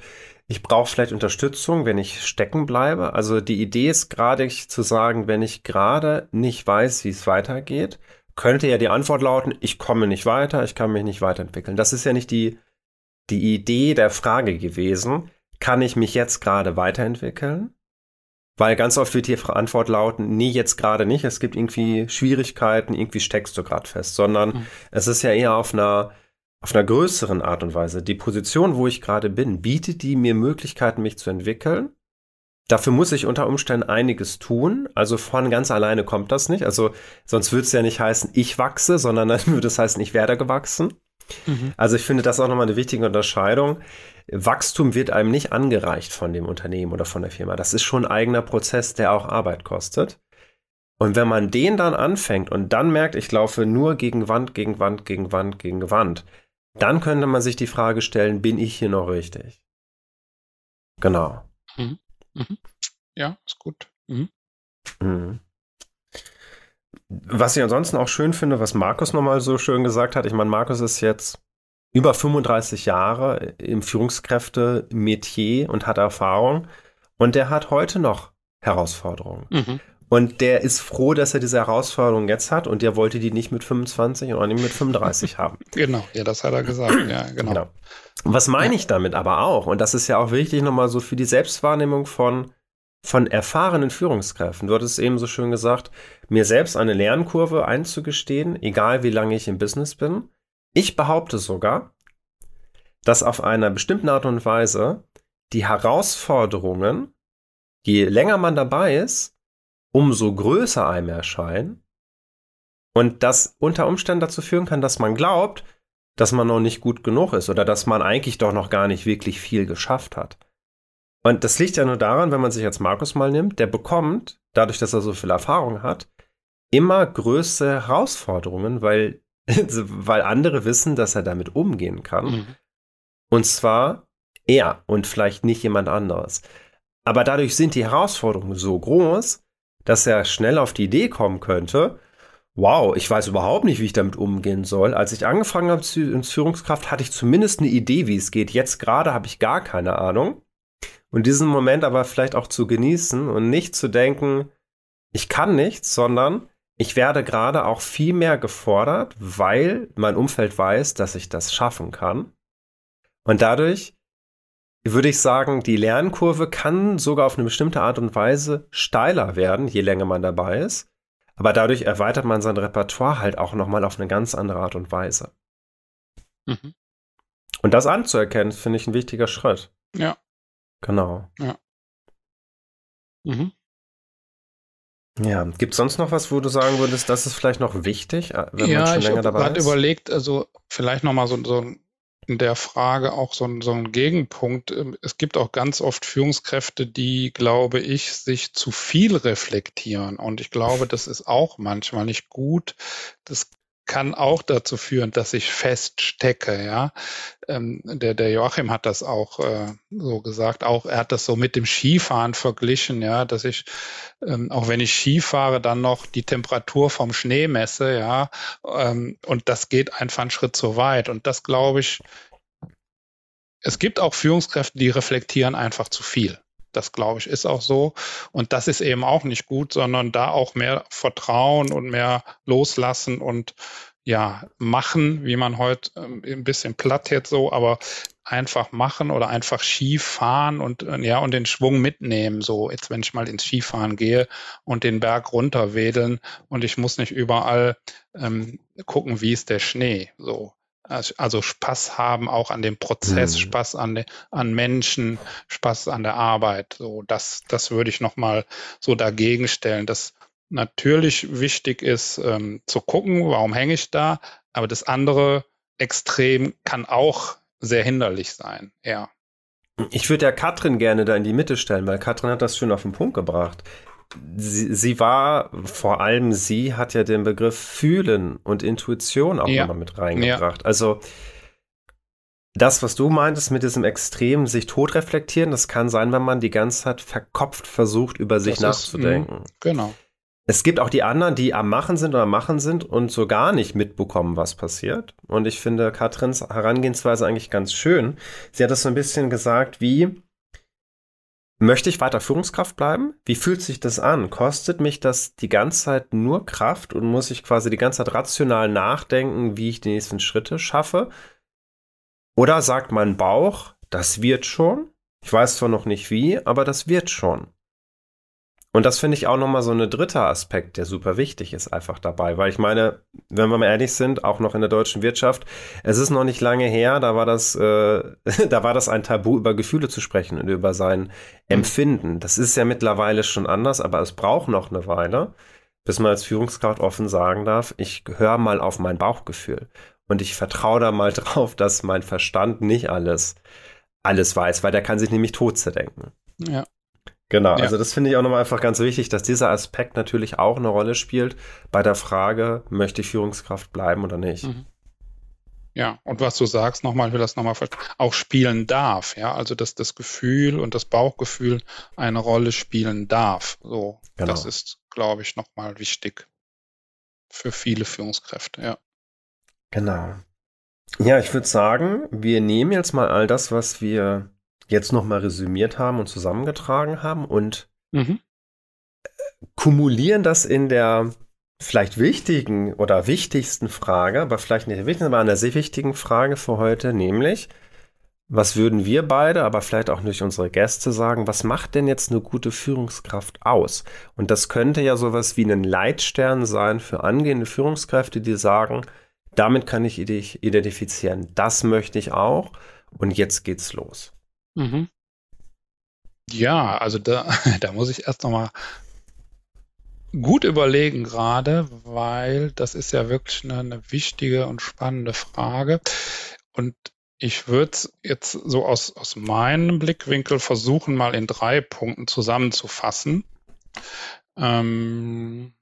ich brauche vielleicht Unterstützung, wenn ich stecken bleibe. Also die Idee ist gerade zu sagen, wenn ich gerade nicht weiß, wie es weitergeht, könnte ja die Antwort lauten, ich komme nicht weiter, ich kann mich nicht weiterentwickeln. Das ist ja nicht die, die Idee der Frage gewesen, kann ich mich jetzt gerade weiterentwickeln? Weil ganz oft wird die Antwort lauten, nee, jetzt gerade nicht, es gibt irgendwie Schwierigkeiten, irgendwie steckst du gerade fest, sondern mhm. es ist ja eher auf einer auf einer größeren Art und Weise. Die Position, wo ich gerade bin, bietet die mir Möglichkeiten, mich zu entwickeln. Dafür muss ich unter Umständen einiges tun. Also von ganz alleine kommt das nicht. Also sonst würde es ja nicht heißen, ich wachse, sondern dann *laughs* würde es heißen, ich werde gewachsen. Mhm. Also ich finde das auch nochmal eine wichtige Unterscheidung. Wachstum wird einem nicht angereicht von dem Unternehmen oder von der Firma. Das ist schon ein eigener Prozess, der auch Arbeit kostet. Und wenn man den dann anfängt und dann merkt, ich laufe nur gegen Wand, gegen Wand, gegen Wand, gegen Wand, dann könnte man sich die Frage stellen, bin ich hier noch richtig? Genau. Mhm. Mhm. Ja, ist gut. Mhm. mhm. Was ich ansonsten auch schön finde, was Markus nochmal so schön gesagt hat, ich meine, Markus ist jetzt über 35 Jahre im Führungskräfte-Metier und hat Erfahrung und der hat heute noch Herausforderungen. Mhm. Und der ist froh, dass er diese Herausforderung jetzt hat und der wollte die nicht mit 25 und auch nicht mit 35 haben. *laughs* Genau, ja, das hat er gesagt. Ja, genau. genau. Was meine ich damit aber auch? Und das ist ja auch wichtig nochmal so für die Selbstwahrnehmung von, von erfahrenen Führungskräften. Du hattest eben so schön gesagt, mir selbst eine Lernkurve einzugestehen, egal wie lange ich im Business bin. Ich behaupte sogar, dass auf einer bestimmten Art und Weise die Herausforderungen, je länger man dabei ist, umso größer einem erscheinen und das unter Umständen dazu führen kann, dass man glaubt, dass man noch nicht gut genug ist oder dass man eigentlich doch noch gar nicht wirklich viel geschafft hat. Und das liegt ja nur daran, wenn man sich jetzt Markus mal nimmt, der bekommt, dadurch, dass er so viel Erfahrung hat, immer größere Herausforderungen, weil, *laughs* weil andere wissen, dass er damit umgehen kann. Mhm. Und zwar er und vielleicht nicht jemand anderes. Aber dadurch sind die Herausforderungen so groß, dass er schnell auf die Idee kommen könnte, wow, ich weiß überhaupt nicht, wie ich damit umgehen soll. Als ich angefangen habe als Führungskraft, hatte ich zumindest eine Idee, wie es geht. Jetzt gerade habe ich gar keine Ahnung. Und diesen Moment aber vielleicht auch zu genießen und nicht zu denken, ich kann nichts, sondern ich werde gerade auch viel mehr gefordert, weil mein Umfeld weiß, dass ich das schaffen kann. Und dadurch würde ich sagen, die Lernkurve kann sogar auf eine bestimmte Art und Weise steiler werden, je länger man dabei ist. Aber dadurch erweitert man sein Repertoire halt auch nochmal auf eine ganz andere Art und Weise. Mhm. Und das anzuerkennen, finde ich ein wichtiger Schritt. Ja. Genau. Ja. Mhm. Ja, gibt es sonst noch was, wo du sagen würdest, das ist vielleicht noch wichtig, äh, wenn ja, man schon länger dabei ist? Ich habe überlegt, also vielleicht nochmal so, so ein in der Frage auch so ein, so ein Gegenpunkt. Ähm, es gibt auch ganz oft Führungskräfte, die, glaube ich, sich zu viel reflektieren. Und ich glaube, das ist auch manchmal nicht gut. Das kann auch dazu führen, dass ich feststecke, ja. Ähm, der, der Joachim hat das auch äh, so gesagt, auch er hat das so mit dem Skifahren verglichen, ja, dass ich, ähm, auch wenn ich Skifahre, dann noch die Temperatur vom Schnee messe, ja, ähm, und das geht einfach einen Schritt zu weit. Und das glaube ich, es gibt auch Führungskräfte, die reflektieren einfach zu viel. Das glaube ich ist auch so. Und das ist eben auch nicht gut, sondern da auch mehr Vertrauen und mehr loslassen und ja, machen, wie man heute ähm, ein bisschen platt jetzt so, aber einfach machen oder einfach Skifahren und äh, ja und den Schwung mitnehmen. So jetzt, wenn ich mal ins Skifahren gehe und den Berg runterwedeln und ich muss nicht überall ähm, gucken, wie ist der Schnee. So also Spaß haben auch an dem Prozess, mhm. Spaß an, an Menschen, Spaß an der Arbeit. So das, das würde ich noch mal so dagegen stellen. Dass natürlich wichtig ist ähm, zu gucken, warum hänge ich da, aber das andere Extrem kann auch sehr hinderlich sein, ja. Ich würde ja Katrin gerne da in die Mitte stellen, weil Katrin hat das schön auf den Punkt gebracht. Sie, sie war, vor allem sie hat ja den Begriff Fühlen und Intuition auch ja. nochmal mit reingebracht. Ja. Also das, was du meintest mit diesem Extrem, sich tot reflektieren, das kann sein, wenn man die ganze Zeit verkopft versucht, über sich das nachzudenken. Ist, genau. Es gibt auch die anderen, die am Machen sind oder am Machen sind und so gar nicht mitbekommen, was passiert. Und ich finde Katrins Herangehensweise eigentlich ganz schön. Sie hat das so ein bisschen gesagt, wie möchte ich weiter Führungskraft bleiben? Wie fühlt sich das an? Kostet mich das die ganze Zeit nur Kraft und muss ich quasi die ganze Zeit rational nachdenken, wie ich die nächsten Schritte schaffe? Oder sagt mein Bauch, das wird schon? Ich weiß zwar noch nicht wie, aber das wird schon. Und das finde ich auch nochmal so ein dritter Aspekt, der super wichtig ist, einfach dabei. Weil ich meine, wenn wir mal ehrlich sind, auch noch in der deutschen Wirtschaft, es ist noch nicht lange her, da war das, äh, *laughs* da war das ein Tabu, über Gefühle zu sprechen und über sein Empfinden. Das ist ja mittlerweile schon anders, aber es braucht noch eine Weile, bis man als Führungskraft offen sagen darf, ich höre mal auf mein Bauchgefühl. Und ich vertraue da mal *laughs* drauf, dass mein Verstand nicht alles, alles weiß, weil der kann sich nämlich tot zerdenken. Ja. Genau, ja. also das finde ich auch nochmal einfach ganz wichtig, dass dieser Aspekt natürlich auch eine Rolle spielt bei der Frage, möchte ich Führungskraft bleiben oder nicht. Mhm. Ja, und was du sagst, nochmal, ich will das nochmal auch spielen darf, ja, also dass das Gefühl und das Bauchgefühl eine Rolle spielen darf. So, genau. das ist, glaube ich, nochmal wichtig für viele Führungskräfte, ja. Genau. Ja, ich würde sagen, wir nehmen jetzt mal all das, was wir jetzt nochmal resümiert haben und zusammengetragen haben und mhm. kumulieren das in der vielleicht wichtigen oder wichtigsten Frage, aber vielleicht nicht der wichtigsten, aber einer sehr wichtigen Frage für heute, nämlich, was würden wir beide, aber vielleicht auch durch unsere Gäste sagen, was macht denn jetzt eine gute Führungskraft aus? Und das könnte ja sowas wie ein Leitstern sein für angehende Führungskräfte, die sagen, damit kann ich identifizieren, das möchte ich auch und jetzt geht's los. Mhm. Ja, also da, *laughs* da muss ich erst nochmal gut überlegen gerade, weil das ist ja wirklich eine, eine wichtige und spannende Frage. Und ich würde es jetzt so aus, aus meinem Blickwinkel versuchen, mal in drei Punkten zusammenzufassen. Ähm,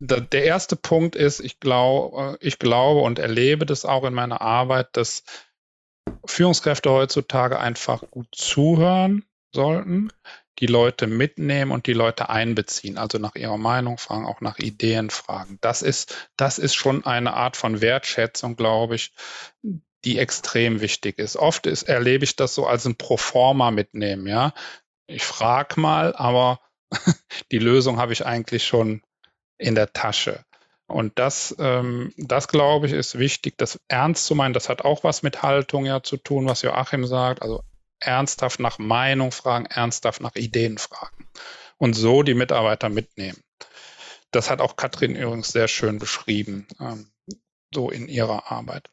da, der erste Punkt ist, ich, glaub, ich glaube und erlebe das auch in meiner Arbeit, dass Führungskräfte heutzutage einfach gut zuhören sollten, die Leute mitnehmen und die Leute einbeziehen, also nach ihrer Meinung fragen, auch nach Ideen fragen. Das ist, das ist schon eine Art von Wertschätzung, glaube ich, die extrem wichtig ist. Oft ist, erlebe ich das so als ein Proforma mitnehmen, ja. Ich frage mal, aber *laughs* die Lösung habe ich eigentlich schon in der Tasche. Und das, ähm, das glaube ich, ist wichtig, das ernst zu meinen. Das hat auch was mit Haltung ja zu tun, was Joachim sagt. Also ernsthaft nach Meinung fragen, ernsthaft nach Ideen fragen. Und so die Mitarbeiter mitnehmen. Das hat auch Katrin übrigens sehr schön beschrieben, ähm, so in ihrer Arbeit.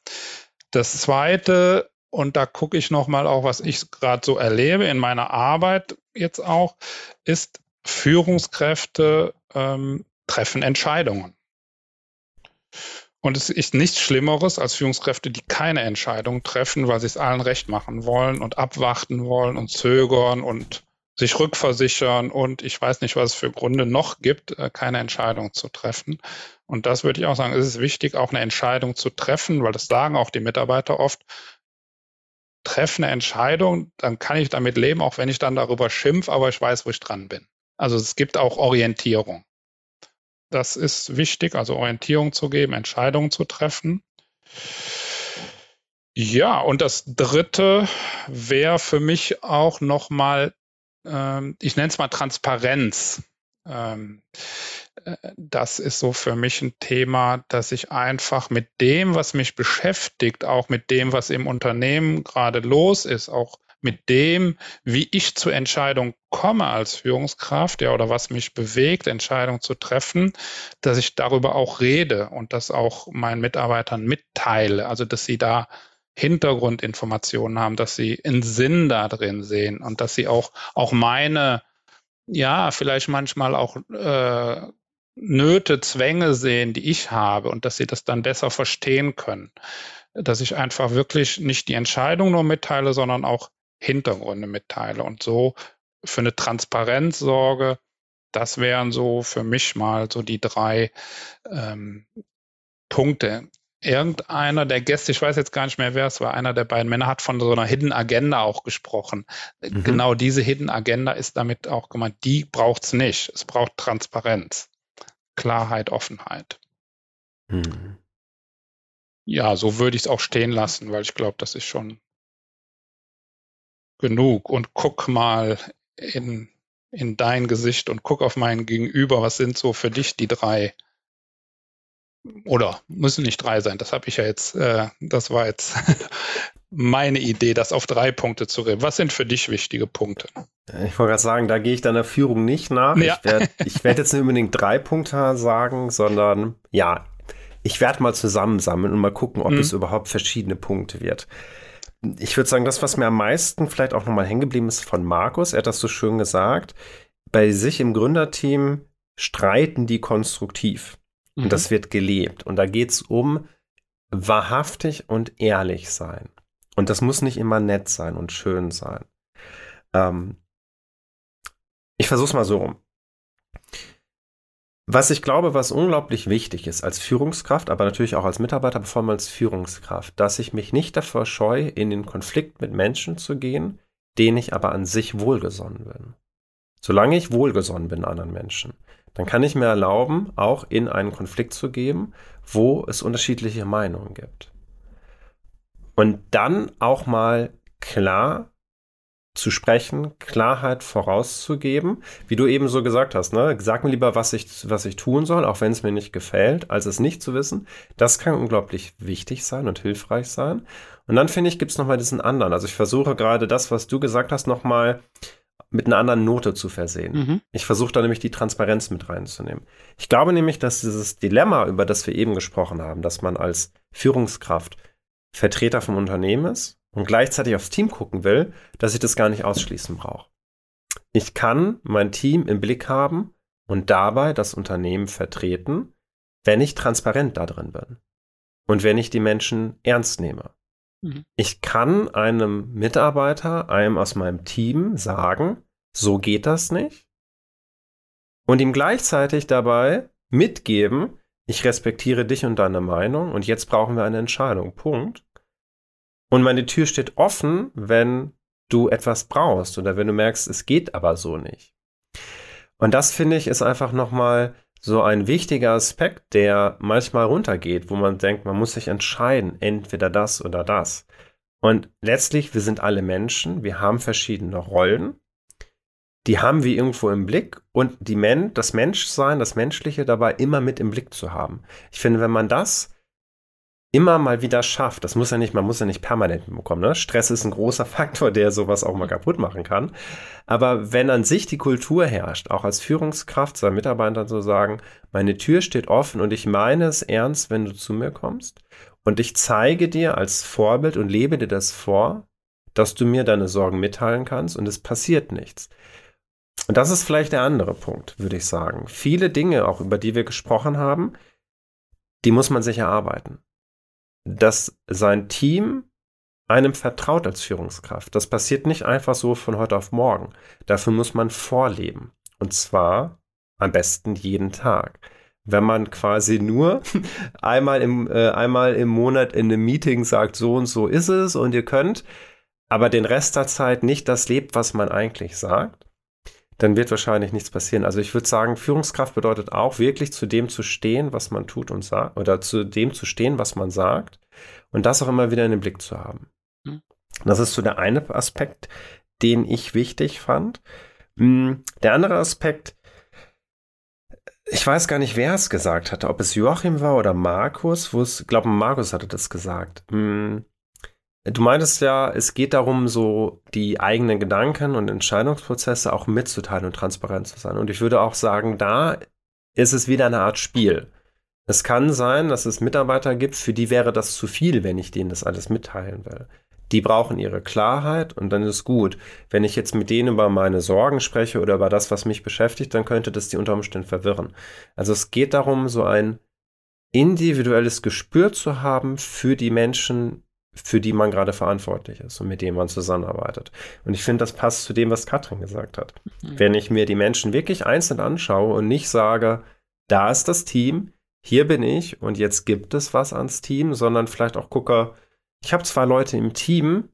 Das zweite, und da gucke ich nochmal auch, was ich gerade so erlebe in meiner Arbeit jetzt auch, ist Führungskräfte ähm, treffen Entscheidungen. Und es ist nichts Schlimmeres als Führungskräfte, die keine Entscheidung treffen, weil sie es allen recht machen wollen und abwarten wollen und zögern und sich rückversichern und ich weiß nicht, was es für Gründe noch gibt, äh, keine Entscheidung zu treffen. Und das würde ich auch sagen, es ist wichtig, auch eine Entscheidung zu treffen, weil das sagen auch die Mitarbeiter oft. Treff eine Entscheidung, dann kann ich damit leben, auch wenn ich dann darüber schimpf, aber ich weiß, wo ich dran bin. Also es gibt auch Orientierung. Das ist wichtig, also Orientierung zu geben, Entscheidungen zu treffen. Ja, und das Dritte wäre für mich auch nochmal ähm, ich nenne es mal Transparenz. Ähm, äh, das ist so für mich ein Thema, dass ich einfach mit dem, was mich beschäftigt, auch mit dem, was im Unternehmen gerade los ist, auch mit dem, wie ich zur Entscheidung komme als Führungskraft, ja, oder was mich bewegt, Entscheidungen zu treffen, dass ich darüber auch rede und das auch meinen Mitarbeitern mitteile, also dass sie da Hintergrundinformationen haben, dass sie einen Sinn da drin sehen und dass sie auch, auch meine, ja, vielleicht manchmal auch äh, Nöte, Zwänge sehen, die ich habe und dass sie das dann besser verstehen können. Dass ich einfach wirklich nicht die Entscheidung nur mitteile, sondern auch Hintergründe mitteile und so für eine Transparenz sorge. Das wären so für mich mal so die drei ähm, Punkte irgendeiner der Gäste, ich weiß jetzt gar nicht mehr, wer es war, einer der beiden Männer hat von so einer Hidden Agenda auch gesprochen. Mhm. Genau diese Hidden Agenda ist damit auch gemeint, die braucht es nicht. Es braucht Transparenz, Klarheit, Offenheit. Mhm. Ja, so würde ich es auch stehen lassen, weil ich glaube, das ist schon genug. Und guck mal in, in dein Gesicht und guck auf mein Gegenüber, was sind so für dich die drei oder müssen nicht drei sein. Das habe ich ja jetzt, äh, das war jetzt *laughs* meine Idee, das auf drei Punkte zu reden. Was sind für dich wichtige Punkte? Ich wollte gerade sagen, da gehe ich deiner Führung nicht nach. Ja. Ich werde werd jetzt nicht unbedingt drei Punkte sagen, sondern ja, ich werde mal zusammensammeln und mal gucken, ob mhm. es überhaupt verschiedene Punkte wird. Ich würde sagen, das, was mir am meisten vielleicht auch nochmal hängen geblieben ist von Markus, er hat das so schön gesagt, bei sich im Gründerteam streiten die konstruktiv. Mhm. Und das wird gelebt. Und da geht es um wahrhaftig und ehrlich sein. Und das muss nicht immer nett sein und schön sein. Ähm, ich versuche es mal so rum. Was ich glaube, was unglaublich wichtig ist als Führungskraft, aber natürlich auch als Mitarbeiter, vor allem als Führungskraft, dass ich mich nicht davor scheue, in den Konflikt mit Menschen zu gehen, denen ich aber an sich wohlgesonnen bin. Solange ich wohlgesonnen bin anderen Menschen, dann kann ich mir erlauben, auch in einen Konflikt zu gehen, wo es unterschiedliche Meinungen gibt. Und dann auch mal klar zu sprechen, Klarheit vorauszugeben, wie du eben so gesagt hast, ne? Sag mir lieber, was ich, was ich tun soll, auch wenn es mir nicht gefällt, als es nicht zu wissen. Das kann unglaublich wichtig sein und hilfreich sein. Und dann finde ich, gibt es nochmal diesen anderen. Also ich versuche gerade das, was du gesagt hast, nochmal mit einer anderen Note zu versehen. Mhm. Ich versuche da nämlich die Transparenz mit reinzunehmen. Ich glaube nämlich, dass dieses Dilemma, über das wir eben gesprochen haben, dass man als Führungskraft Vertreter vom Unternehmen ist und gleichzeitig aufs Team gucken will, dass ich das gar nicht ausschließen brauche. Ich kann mein Team im Blick haben und dabei das Unternehmen vertreten, wenn ich transparent da drin bin und wenn ich die Menschen ernst nehme. Mhm. Ich kann einem Mitarbeiter, einem aus meinem Team sagen, so geht das nicht. Und ihm gleichzeitig dabei mitgeben, ich respektiere dich und deine Meinung und jetzt brauchen wir eine Entscheidung. Punkt. Und meine Tür steht offen, wenn du etwas brauchst oder wenn du merkst, es geht aber so nicht. Und das finde ich ist einfach nochmal so ein wichtiger Aspekt, der manchmal runtergeht, wo man denkt, man muss sich entscheiden, entweder das oder das. Und letztlich, wir sind alle Menschen, wir haben verschiedene Rollen, die haben wir irgendwo im Blick und die Men das Menschsein, das Menschliche dabei immer mit im Blick zu haben. Ich finde, wenn man das immer mal wieder schafft, das muss ja nicht, man muss ja nicht permanent bekommen. Ne? Stress ist ein großer *laughs* Faktor, der sowas auch mal kaputt machen kann. Aber wenn an sich die Kultur herrscht, auch als Führungskraft seinen Mitarbeitern zu sagen, meine Tür steht offen und ich meine es ernst, wenn du zu mir kommst. Und ich zeige dir als Vorbild und lebe dir das vor, dass du mir deine Sorgen mitteilen kannst und es passiert nichts. Und das ist vielleicht der andere Punkt, würde ich sagen. Viele Dinge, auch über die wir gesprochen haben, die muss man sich erarbeiten dass sein Team einem vertraut als Führungskraft. Das passiert nicht einfach so von heute auf morgen. Dafür muss man vorleben. Und zwar am besten jeden Tag. Wenn man quasi nur *laughs* einmal im, äh, einmal im Monat in einem Meeting sagt, so und so ist es und ihr könnt, aber den Rest der Zeit nicht das lebt, was man eigentlich sagt, dann wird wahrscheinlich nichts passieren. Also ich würde sagen, Führungskraft bedeutet auch wirklich zu dem zu stehen, was man tut und sagt, oder zu dem zu stehen, was man sagt und das auch immer wieder in den Blick zu haben. Mhm. Das ist so der eine Aspekt, den ich wichtig fand. Hm, der andere Aspekt, ich weiß gar nicht, wer es gesagt hatte, ob es Joachim war oder Markus, wo es, ich glaube, Markus hatte das gesagt. Du meintest ja, es geht darum, so die eigenen Gedanken und Entscheidungsprozesse auch mitzuteilen und transparent zu sein. Und ich würde auch sagen, da ist es wieder eine Art Spiel. Es kann sein, dass es Mitarbeiter gibt, für die wäre das zu viel, wenn ich denen das alles mitteilen will. Die brauchen ihre Klarheit und dann ist gut. Wenn ich jetzt mit denen über meine Sorgen spreche oder über das, was mich beschäftigt, dann könnte das die unter Umständen verwirren. Also es geht darum, so ein individuelles Gespür zu haben für die Menschen, für die man gerade verantwortlich ist und mit denen man zusammenarbeitet. Und ich finde, das passt zu dem, was Katrin gesagt hat. Mhm. Wenn ich mir die Menschen wirklich einzeln anschaue und nicht sage, da ist das Team, hier bin ich und jetzt gibt es was ans Team, sondern vielleicht auch gucke, ich habe zwei Leute im Team,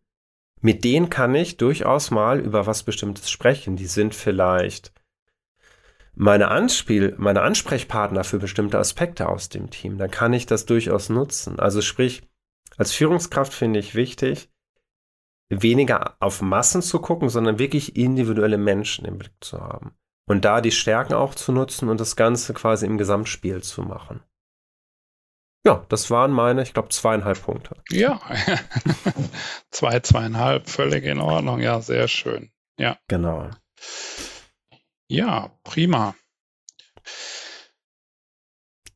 mit denen kann ich durchaus mal über was Bestimmtes sprechen. Die sind vielleicht meine, Anspiel, meine Ansprechpartner für bestimmte Aspekte aus dem Team. Dann kann ich das durchaus nutzen. Also sprich, als Führungskraft finde ich wichtig, weniger auf Massen zu gucken, sondern wirklich individuelle Menschen im Blick zu haben. Und da die Stärken auch zu nutzen und das Ganze quasi im Gesamtspiel zu machen. Ja, das waren meine, ich glaube, zweieinhalb Punkte. Ja, *laughs* zwei, zweieinhalb, völlig in Ordnung. Ja, sehr schön. Ja. Genau. Ja, prima.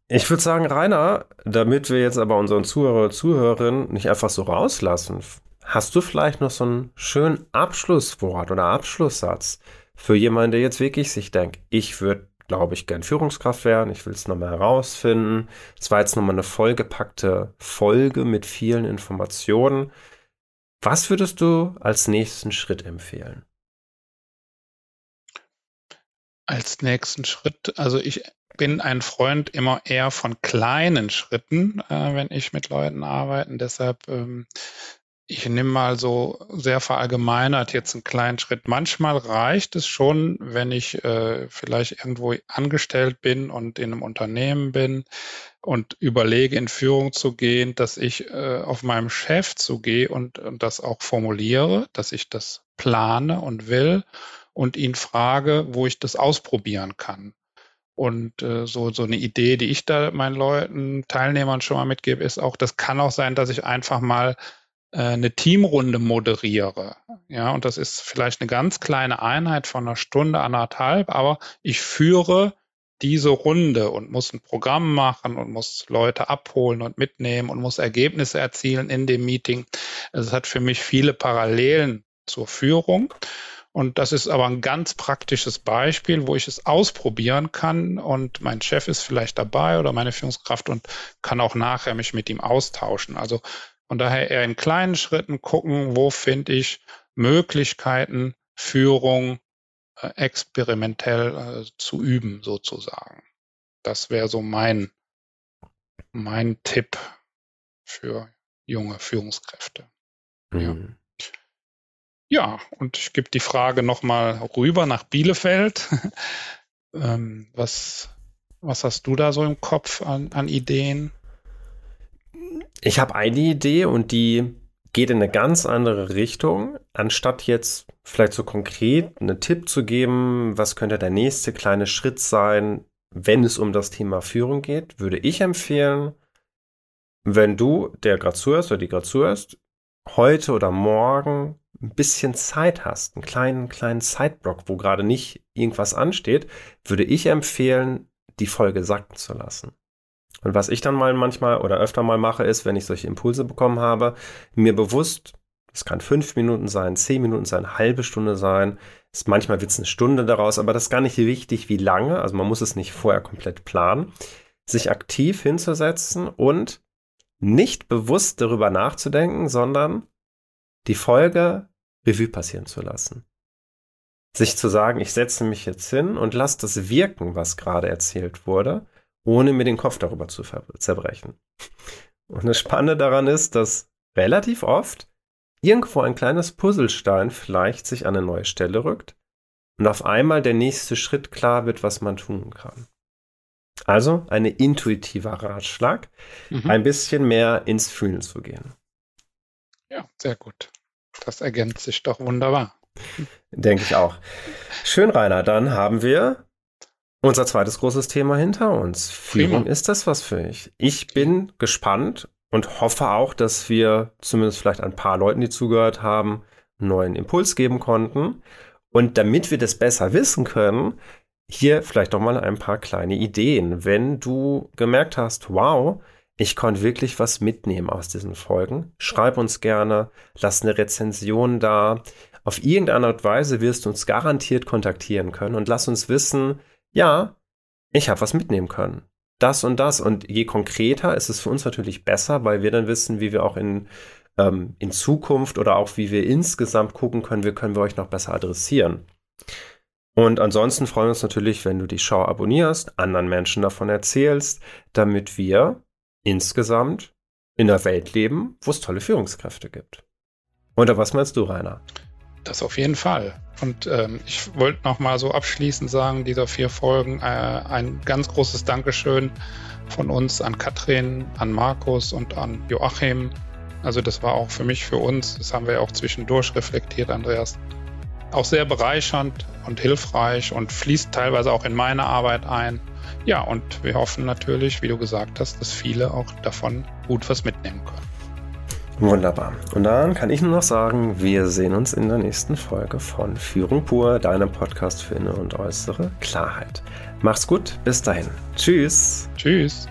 Ich würde sagen, Rainer, damit wir jetzt aber unseren Zuhörer, Zuhörerinnen nicht einfach so rauslassen, hast du vielleicht noch so einen schönen Abschlusswort oder Abschlusssatz für jemanden, der jetzt wirklich sich denkt, ich würde, glaube ich, gern Führungskraft werden, ich will es nochmal herausfinden. Es war jetzt nochmal eine vollgepackte Folge mit vielen Informationen. Was würdest du als nächsten Schritt empfehlen? Als nächsten Schritt, also ich bin ein Freund immer eher von kleinen Schritten, äh, wenn ich mit Leuten arbeite. Deshalb ähm, ich nehme mal so sehr verallgemeinert jetzt einen kleinen Schritt. Manchmal reicht es schon, wenn ich äh, vielleicht irgendwo angestellt bin und in einem Unternehmen bin und überlege, in Führung zu gehen, dass ich äh, auf meinem Chef zugehe und, und das auch formuliere, dass ich das plane und will und ihn frage, wo ich das ausprobieren kann. Und äh, so, so eine Idee, die ich da meinen Leuten, Teilnehmern schon mal mitgebe, ist auch, das kann auch sein, dass ich einfach mal äh, eine Teamrunde moderiere. Ja, und das ist vielleicht eine ganz kleine Einheit von einer Stunde, anderthalb, aber ich führe diese Runde und muss ein Programm machen und muss Leute abholen und mitnehmen und muss Ergebnisse erzielen in dem Meeting. Es hat für mich viele Parallelen zur Führung. Und das ist aber ein ganz praktisches Beispiel, wo ich es ausprobieren kann und mein Chef ist vielleicht dabei oder meine Führungskraft und kann auch nachher mich mit ihm austauschen. Also von daher eher in kleinen Schritten gucken, wo finde ich Möglichkeiten, Führung äh, experimentell äh, zu üben, sozusagen. Das wäre so mein, mein Tipp für junge Führungskräfte. Mhm. Ja. Ja, und ich gebe die Frage nochmal rüber nach Bielefeld. *laughs* ähm, was, was hast du da so im Kopf an, an Ideen? Ich habe eine Idee und die geht in eine ganz andere Richtung. Anstatt jetzt vielleicht so konkret einen Tipp zu geben, was könnte der nächste kleine Schritt sein, wenn es um das Thema Führung geht, würde ich empfehlen, wenn du, der gerade zuhörst oder die gerade zuhörst, heute oder morgen ein bisschen Zeit hast, einen kleinen, kleinen Zeitblock, wo gerade nicht irgendwas ansteht, würde ich empfehlen, die Folge sacken zu lassen. Und was ich dann mal manchmal oder öfter mal mache, ist, wenn ich solche Impulse bekommen habe, mir bewusst, es kann fünf Minuten sein, zehn Minuten sein, halbe Stunde sein, ist, manchmal wird es eine Stunde daraus, aber das ist gar nicht wichtig, wie lange, also man muss es nicht vorher komplett planen, sich aktiv hinzusetzen und nicht bewusst darüber nachzudenken, sondern die Folge Revue passieren zu lassen. Sich zu sagen, ich setze mich jetzt hin und lasse das wirken, was gerade erzählt wurde ohne mir den Kopf darüber zu zerbrechen. Und das Spannende daran ist, dass relativ oft irgendwo ein kleines Puzzlestein vielleicht sich an eine neue Stelle rückt und auf einmal der nächste Schritt klar wird, was man tun kann. Also ein intuitiver Ratschlag, mhm. ein bisschen mehr ins Fühlen zu gehen. Ja, sehr gut. Das ergänzt sich doch wunderbar. Denke ich auch. Schön, Rainer. Dann haben wir unser zweites großes Thema hinter uns. Führung Prima. ist das was für dich. Ich bin gespannt und hoffe auch, dass wir zumindest vielleicht ein paar Leuten, die zugehört haben, einen neuen Impuls geben konnten. Und damit wir das besser wissen können, hier vielleicht noch mal ein paar kleine Ideen. Wenn du gemerkt hast, wow, ich konnte wirklich was mitnehmen aus diesen Folgen, schreib uns gerne, lass eine Rezension da. Auf irgendeine Art und Weise wirst du uns garantiert kontaktieren können und lass uns wissen, ja, ich habe was mitnehmen können. Das und das. Und je konkreter ist es für uns natürlich besser, weil wir dann wissen, wie wir auch in, ähm, in Zukunft oder auch wie wir insgesamt gucken können, wie können wir euch noch besser adressieren. Und ansonsten freuen wir uns natürlich, wenn du die Show abonnierst, anderen Menschen davon erzählst, damit wir insgesamt in der Welt leben, wo es tolle Führungskräfte gibt. Oder was meinst du, Rainer? Das auf jeden Fall. Und ähm, ich wollte noch mal so abschließend sagen, dieser vier Folgen, äh, ein ganz großes Dankeschön von uns an Katrin, an Markus und an Joachim. Also das war auch für mich, für uns, das haben wir ja auch zwischendurch reflektiert, Andreas, auch sehr bereichernd und hilfreich und fließt teilweise auch in meine Arbeit ein. Ja, und wir hoffen natürlich, wie du gesagt hast, dass viele auch davon gut was mitnehmen können. Wunderbar. Und dann kann ich nur noch sagen, wir sehen uns in der nächsten Folge von Führung pur, deinem Podcast für innere und äußere Klarheit. Mach's gut, bis dahin. Tschüss. Tschüss.